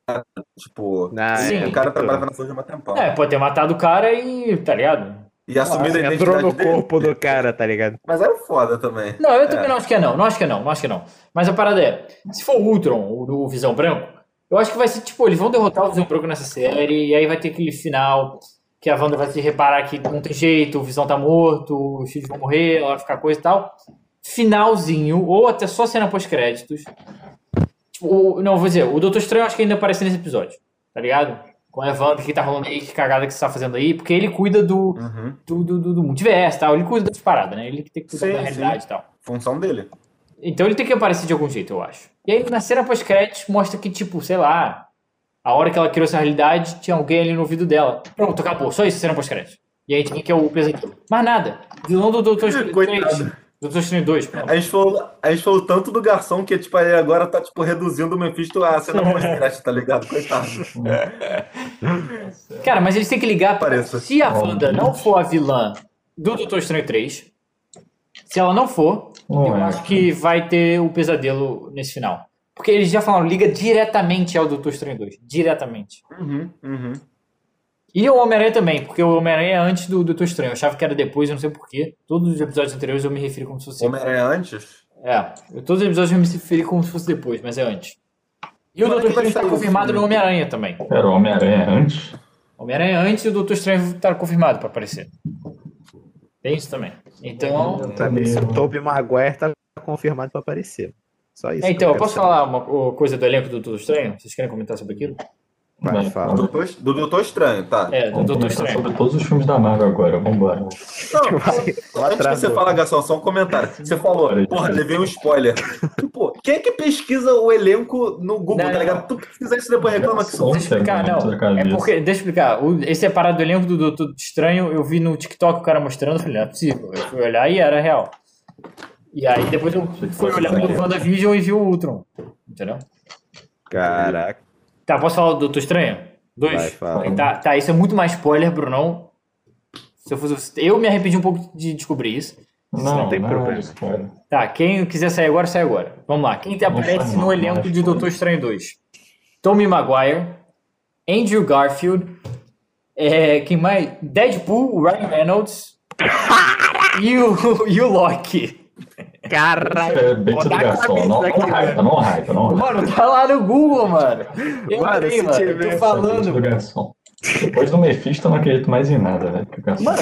Tipo, Não, Sim. o cara trabalhava na Forja há um tempão. É, pode ter matado o cara e. tá ligado? E assumindo a Entrou identidade no dele. corpo do cara, tá ligado? Mas era foda também. Não, eu É. também não acho que é não. Não acho que é não, não acho que é não. Mas a parada é, se for o Ultron, o do Visão Branco, eu acho que vai ser, tipo, eles vão derrotar o Visão Branco nessa série, e aí vai ter aquele final. que a Wanda vai se reparar que não tem jeito, o Visão tá morto, os filhos vão morrer, ela vai ficar coisa e tal. Finalzinho, ou até só cena pós-créditos. Tipo, o- não, vou dizer, o Doutor Estranho eu acho que ainda aparece nesse episódio, tá ligado? Com a Wanda, que tá rolando aí, que cagada que você tá fazendo aí, porque ele cuida do, Uhum. do, do, do, do multiverso tal, ele cuida das paradas, né? Ele tem que cuidar Sim, da sim. realidade e tal. Função dele. Então ele tem que aparecer de algum jeito, eu acho. E aí na cena pós-créditos mostra que, tipo, sei lá, a hora que ela criou essa realidade, tinha alguém ali no ouvido dela. Pronto, acabou. Só isso, cena pós-crédito. E aí quem que é o pesadelo? Mais nada. Vilão do Doutor Estranho Coitado. 3. Doutor Estranho 2, pronto. A gente, falou, a gente falou tanto do garçom que tipo, ele agora tá tipo, reduzindo o Mephisto a cena [laughs] pós-crédito, tá ligado? Coitado. [laughs] Cara, mas eles têm que ligar pra se a Wanda não for a vilã do Doutor Estranho 3, se ela não for, Não eu é. acho que vai ter o pesadelo nesse final. Porque eles já falaram, liga diretamente ao Doutor Estranho 2. Diretamente. Uhum, uhum. E o Homem-Aranha também, porque o Homem-Aranha é antes do Doutor Estranho. Eu achava que era depois, eu não sei porquê. Todos os episódios anteriores eu me referi como se fosse. Homem-Aranha antes? É, eu- todos os episódios eu me referi como se fosse depois, mas é antes. E o é Doutor Estranho está o confirmado no Homem-Aranha também. Era o Homem-Aranha antes. Homem-Aranha é antes e o Doutor Estranho está confirmado para aparecer. Tem isso também. Então. Sabe, se o Tobey Maguire tá confirmado pra aparecer. Só isso. É, então, eu posso saber. falar uma uma coisa do elenco do Doutor Estranho? Vocês querem comentar sobre aquilo? Vai, fala. Do Doutor, do Doutor Estranho, tá. É, do Vamos Doutor Estranho. sobre todos os filmes da Marvel agora. Vambora. Não, [laughs] Vai, antes atrasou. você falar, Garçom, só um comentário. Você falou, porra, levei um spoiler. Pô, quem é que pesquisa o elenco no Google, Não, tá ligado? não. Tu pesquisa isso depois reclama que sou. Deixa eu explicar, não. É porque, deixa eu explicar. O, esse é parado do elenco do Doutor Estranho, eu vi no TikTok o cara mostrando, eu falei, não é possível. Eu fui olhar e era real. E aí depois eu fui olhar o WandaVision e vi o Ultron. Entendeu? Caraca. Tá, posso falar do Doutor Estranho? Dois? Vai. Tá, tá, isso é muito mais spoiler, Brunão. Se eu, fosse, eu me arrependi um pouco de descobrir isso. Não, tem não, problema. spoiler. Tá, quem quiser sair agora, sai agora. Vamos lá. Quem aparece não, no não, elenco não, de não. Doutor Estranho 2? Tommy Maguire, Andrew Garfield, é, quem mais? Deadpool, Ryan Reynolds [laughs] e o, e o Loki. Caralho. É bem a Não, não hypa, não hypa, não hypa. Mano, tá lá no Google, mano. Eu Mano, sei, se mano. Eu tô essa falando. Ligação. Depois do Mephisto, eu não acredito mais em nada, o garçom- Mano,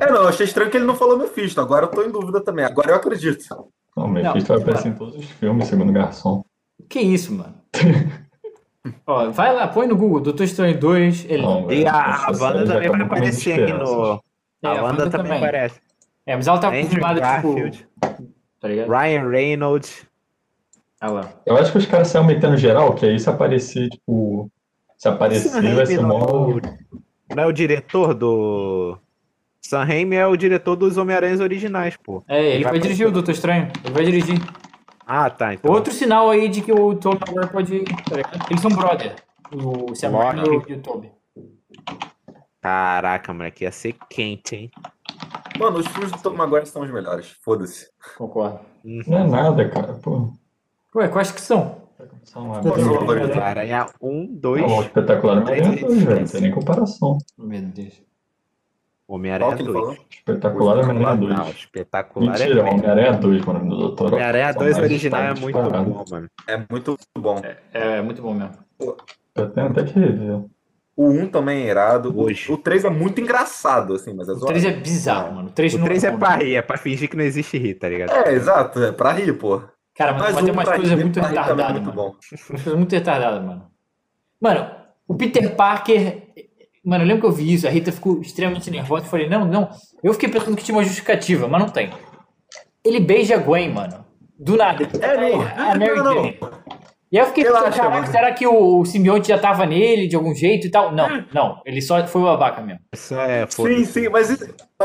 É, não, eu achei estranho que ele não falou Mephisto. Agora eu tô em dúvida também. Agora eu acredito. Não, o Mephisto Não, vai aparecer em todos os filmes, segundo o garçom. que isso, mano? [laughs] Ó, vai lá, põe no Google, Doutor Estranho 2, ele. Não, E a, a Wanda também vai com minhas aparecer aqui no. esperanças. É, A a Wanda Wanda também. aparece. É, mas ela tá Andrew confirmada, Garfield, tipo. Tá ligado? Ryan Reynolds. Ah lá. Eu acho que os caras saíram metendo geral, que aí se aparecer, tipo. Se aparecer, Sam vai Raimi ser não, mó. é o- não é o diretor do. Sam Raimi é o diretor dos Homem-Aranhas originais, pô. É, ele Vai vai dirigir o Doutor Estranho. Ele vai dirigir. Ah, tá. Então. Outro sinal aí de que o Tom Maguire pode. tá? Eles são brother. O Sam e o Toby. Caraca, moleque, ia ser quente, hein? Mano, os filmes do Tom Maguire são os melhores. Foda-se. Concordo. Não é nada, cara. Pô. Ué, quais que são? Aranha 1, 2. Não, o espetacular Homem-Aranha Três, 2, velho. Não tem nem comparação. Meu Deus. Homem-Aranha que ele 2. falou? Espetacular Homem-Aranha Não, 2. espetacular Mentira, é Homem-Aranha 2, mano, do Doutor. Homem-Aranha São 2 mais original é muito bom, mano. É muito bom. É, muito bom mesmo. Eu tenho até que rever. O 1 também é irado. O- Hoje. O 3 é muito engraçado, assim, mas é O zoado. 3 é bizarro, mano. O 3 O não 3 é pra rir, é pra fingir que não existe rir, tá ligado? É, exato. É pra rir, pô. Cara, mas, Mas mas tem um umas coisas muito é retardadas, muito mano. bom. Umas coisas muito retardadas, mano. Mano, o Peter Parker. Mano, eu lembro que eu vi isso, a Rita ficou extremamente nervosa. Eu falei, não, não. Eu fiquei pensando que tinha uma justificativa, mas não tem. Ele beija a Gwen, mano. Do nada. É, não. a Mary Não, não. E aí eu fiquei pensando, caraca, mano. será que o, o simbionte já tava nele de algum jeito e tal? Não, não. Ele só foi o babaca mesmo. Isso é Sim, foda. sim, mas,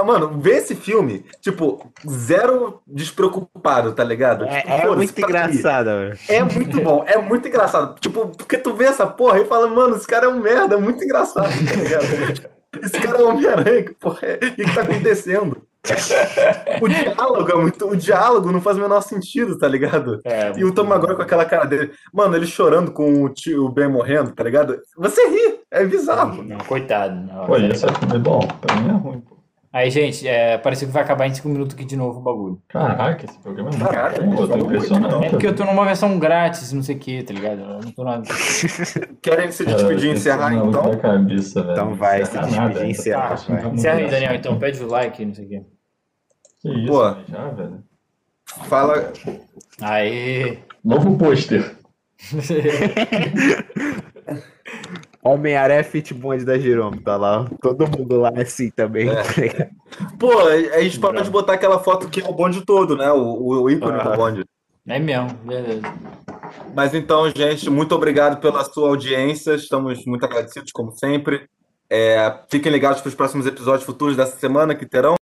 mano, ver esse filme, tipo, zero despreocupado, tá ligado? É, Tipo, é muito tá engraçado, velho. É muito bom, é muito engraçado. Tipo, porque tu vê essa porra e fala, mano, esse cara é um merda, é muito engraçado, tá ligado? [laughs] Esse cara é um Homem-Aranha, que porra é? O que, que tá acontecendo? O diálogo é muito. O diálogo não faz o menor sentido, tá ligado? É, E o Tom agora com aquela cara dele. Mano, ele chorando com o tio o Ben morrendo, tá ligado? Você ri, é bizarro. Não, coitado. Não, Pô, esse é bom. Pra mim é ruim, pô. Aí, gente, é, pareceu que vai acabar em 5 minutos aqui de novo o bagulho. Caraca, esse programa é muito Caraca, bom, eu tô falou impressionado. É porque eu tô numa versão grátis, não sei o que, tá ligado? Eu não tô na. [laughs] Querem se despedir e encerrar, então? cabeça, velho. Então vai, se despedir nada, e encerra, tá- vai. Encerra aí, Daniel, então. Pede o like, não sei o quê. Que isso, Pô. já, velho. Fala. Aê! Novo pôster. [laughs] Homem-Aranha Fit Bond da Jerome, tá lá. Todo mundo lá assim também. É. tá? Pô, a gente pode botar aquela foto que é o bonde todo, né? O, o, o ícone do Ah. bonde. É mesmo, beleza. Mas então, gente, muito obrigado pela sua audiência. Estamos muito agradecidos, como sempre. É, fiquem ligados para os próximos episódios futuros dessa semana que terão.